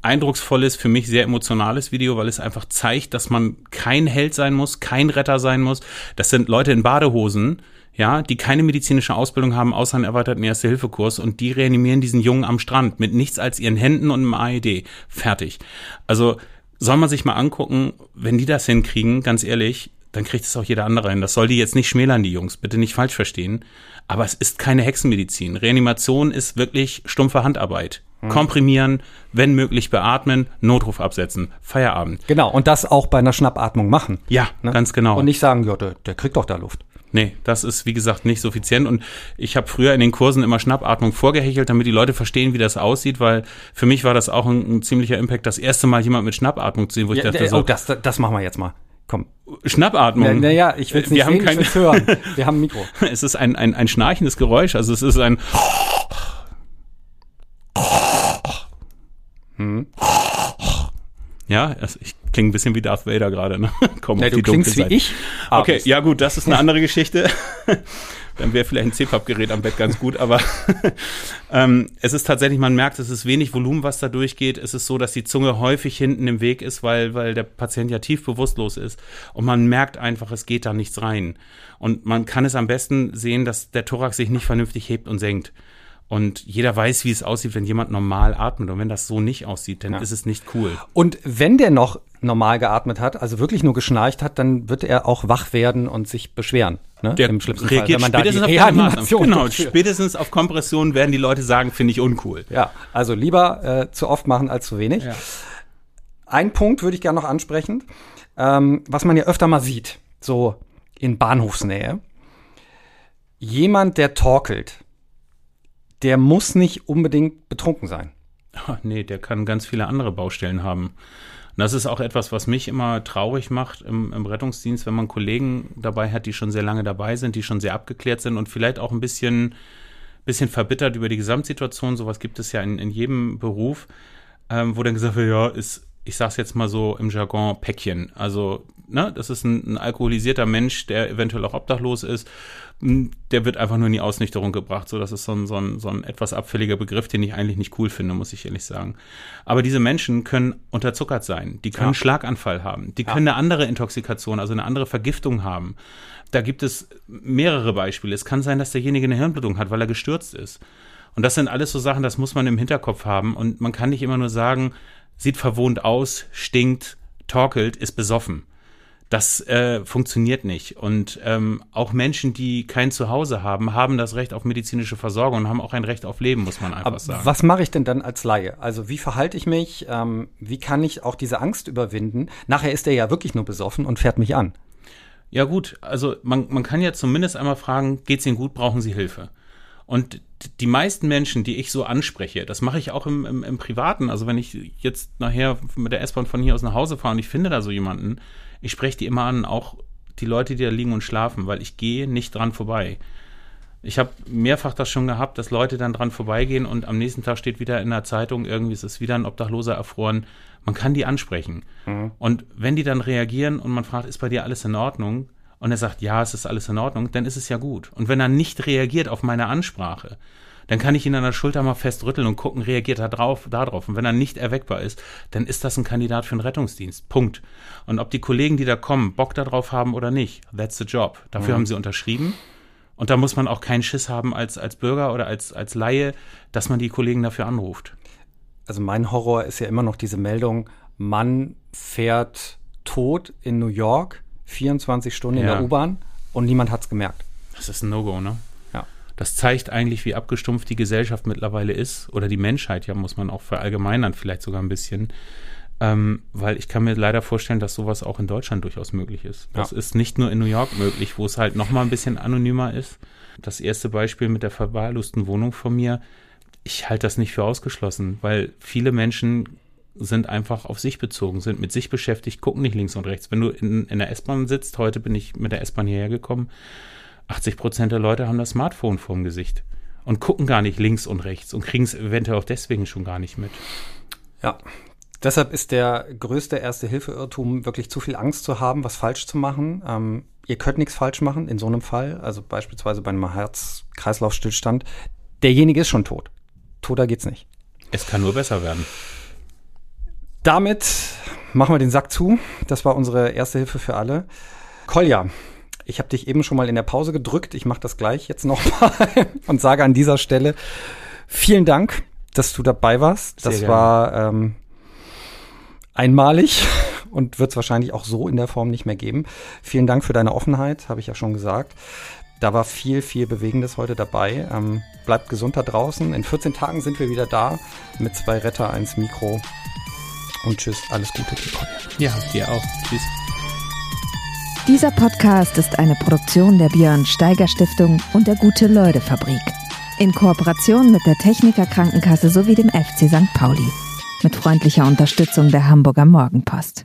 eindrucksvolles, für mich sehr emotionales Video, weil es einfach zeigt, dass man kein Held sein muss, kein Retter sein muss. Das sind Leute in Badehosen, ja, die keine medizinische Ausbildung haben, außer einen erweiterten Erste-Hilfe-Kurs und die reanimieren diesen Jungen am Strand mit nichts als ihren Händen und einem AED. Fertig. Also soll man sich mal angucken, wenn die das hinkriegen, ganz ehrlich, dann kriegt es auch jeder andere hin. Das soll die jetzt nicht schmälern, die Jungs, bitte nicht falsch verstehen. Aber es ist keine Hexenmedizin. Reanimation ist wirklich stumpfe Handarbeit. Hm. Komprimieren, wenn möglich beatmen, Notruf absetzen, Feierabend. Genau, und das auch bei einer Schnappatmung machen. Ja, ne? ganz genau. Und nicht sagen, ja, der, der kriegt doch da Luft. Nee, das ist wie gesagt nicht suffizient und ich habe früher in den Kursen immer Schnappatmung vorgehechelt, damit die Leute verstehen, wie das aussieht, weil für mich war das auch ein, ein ziemlicher Impact, das erste Mal jemand mit Schnappatmung zu sehen, wo ja, ich dachte oh, so. Oh, das, das machen wir jetzt mal. Komm. Schnappatmung. Naja, na ich will es nicht wir sehen, haben kein, ich hören. <laughs> Wir haben ein Mikro. es ist ein, ein, ein schnarchendes Geräusch, also es ist ein <laughs> hm. Ja, ich klinge ein bisschen wie Darth Vader gerade. Ne? <laughs> Komm ja, auf du die klingst wie ich. Okay, ja gut, das ist eine <laughs> andere Geschichte. <laughs> Dann wäre vielleicht ein CPAP-Gerät am Bett ganz gut, aber ähm, es ist tatsächlich, man merkt, es ist wenig Volumen, was da durchgeht. Es ist so, dass die Zunge häufig hinten im Weg ist, weil, weil der Patient ja tief bewusstlos ist. Und man merkt einfach, es geht da nichts rein. Und man kann es am besten sehen, dass der Thorax sich nicht vernünftig hebt und senkt. Und jeder weiß, wie es aussieht, wenn jemand normal atmet. Und wenn das so nicht aussieht, dann ja. ist es nicht cool. Und wenn der noch normal geatmet hat, also wirklich nur geschnarcht hat, dann wird er auch wach werden und sich beschweren. Ne? Der Im schlimmsten reagiert Fall, wenn man spätestens da die auf Genau, spätestens auf Kompression werden die Leute sagen, finde ich uncool. Ja, also lieber äh, zu oft machen als zu wenig. Ja. Ein Punkt würde ich gerne noch ansprechen, ähm, was man ja öfter mal sieht, so in Bahnhofsnähe. Jemand, der torkelt, der muss nicht unbedingt betrunken sein. Ach, nee, der kann ganz viele andere Baustellen haben. Und das ist auch etwas, was mich immer traurig macht im, im, Rettungsdienst, wenn man Kollegen dabei hat, die schon sehr lange dabei sind, die schon sehr abgeklärt sind und vielleicht auch ein bisschen, bisschen verbittert über die Gesamtsituation. Sowas gibt es ja in, in jedem Beruf, ähm, wo dann gesagt wird, ja, ist, ich sag's jetzt mal so im Jargon, Päckchen. Also, ne, das ist ein, ein alkoholisierter Mensch, der eventuell auch obdachlos ist der wird einfach nur in die Ausnüchterung gebracht. So, das ist so ein, so, ein, so ein etwas abfälliger Begriff, den ich eigentlich nicht cool finde, muss ich ehrlich sagen. Aber diese Menschen können unterzuckert sein. Die können ja. Schlaganfall haben. Die können ja. eine andere Intoxikation, also eine andere Vergiftung haben. Da gibt es mehrere Beispiele. Es kann sein, dass derjenige eine Hirnblutung hat, weil er gestürzt ist. Und das sind alles so Sachen, das muss man im Hinterkopf haben. Und man kann nicht immer nur sagen, sieht verwohnt aus, stinkt, torkelt, ist besoffen. Das äh, funktioniert nicht. Und ähm, auch Menschen, die kein Zuhause haben, haben das Recht auf medizinische Versorgung und haben auch ein Recht auf Leben, muss man einfach Aber sagen. Was mache ich denn dann als Laie? Also wie verhalte ich mich? Ähm, wie kann ich auch diese Angst überwinden? Nachher ist er ja wirklich nur besoffen und fährt mich an. Ja gut, also man, man kann ja zumindest einmal fragen, geht's Ihnen gut, brauchen Sie Hilfe? Und die meisten Menschen, die ich so anspreche, das mache ich auch im, im, im Privaten. Also wenn ich jetzt nachher mit der S-Bahn von hier aus nach Hause fahre und ich finde da so jemanden, ich spreche die immer an, auch die Leute, die da liegen und schlafen, weil ich gehe nicht dran vorbei. Ich habe mehrfach das schon gehabt, dass Leute dann dran vorbeigehen und am nächsten Tag steht wieder in der Zeitung, irgendwie ist es wieder ein Obdachloser erfroren. Man kann die ansprechen. Mhm. Und wenn die dann reagieren und man fragt, ist bei dir alles in Ordnung? Und er sagt, ja, es ist alles in Ordnung, dann ist es ja gut. Und wenn er nicht reagiert auf meine Ansprache, dann kann ich ihn an der Schulter mal fest rütteln und gucken, reagiert er drauf, da drauf. Und wenn er nicht erweckbar ist, dann ist das ein Kandidat für einen Rettungsdienst. Punkt. Und ob die Kollegen, die da kommen, Bock darauf haben oder nicht, that's the job. Dafür mhm. haben sie unterschrieben. Und da muss man auch keinen Schiss haben als, als Bürger oder als, als Laie, dass man die Kollegen dafür anruft. Also mein Horror ist ja immer noch diese Meldung, Mann fährt tot in New York, 24 Stunden ja. in der U-Bahn und niemand hat's gemerkt. Das ist ein No-Go, ne? Das zeigt eigentlich, wie abgestumpft die Gesellschaft mittlerweile ist oder die Menschheit, ja, muss man auch verallgemeinern, vielleicht sogar ein bisschen. Ähm, weil ich kann mir leider vorstellen, dass sowas auch in Deutschland durchaus möglich ist. Das ja. ist nicht nur in New York möglich, wo es halt noch mal ein bisschen anonymer ist. Das erste Beispiel mit der verwahrlosten Wohnung von mir, ich halte das nicht für ausgeschlossen, weil viele Menschen sind einfach auf sich bezogen, sind mit sich beschäftigt, gucken nicht links und rechts. Wenn du in, in der S-Bahn sitzt, heute bin ich mit der S-Bahn hierher gekommen, 80 Prozent der Leute haben das Smartphone vorm Gesicht und gucken gar nicht links und rechts und kriegen es eventuell auch deswegen schon gar nicht mit. Ja, deshalb ist der größte Erste-Hilfe-Irrtum wirklich zu viel Angst zu haben, was falsch zu machen. Ähm, ihr könnt nichts falsch machen in so einem Fall, also beispielsweise bei einem Herz-Kreislauf-Stillstand. Derjenige ist schon tot. Toter geht's nicht. Es kann nur besser werden. Damit machen wir den Sack zu. Das war unsere erste Hilfe für alle. Kolja, ich habe dich eben schon mal in der Pause gedrückt. Ich mache das gleich jetzt nochmal <laughs> und sage an dieser Stelle vielen Dank, dass du dabei warst. Das war ähm, einmalig <laughs> und wird es wahrscheinlich auch so in der Form nicht mehr geben. Vielen Dank für deine Offenheit, habe ich ja schon gesagt. Da war viel, viel Bewegendes heute dabei. Ähm, bleibt gesund da draußen. In 14 Tagen sind wir wieder da mit zwei Retter, eins Mikro und tschüss, alles Gute. Ja, dir auch. Tschüss. Dieser Podcast ist eine Produktion der Björn Steiger Stiftung und der Gute-Leute Fabrik. In Kooperation mit der Techniker Krankenkasse sowie dem FC St. Pauli. Mit freundlicher Unterstützung der Hamburger Morgenpost.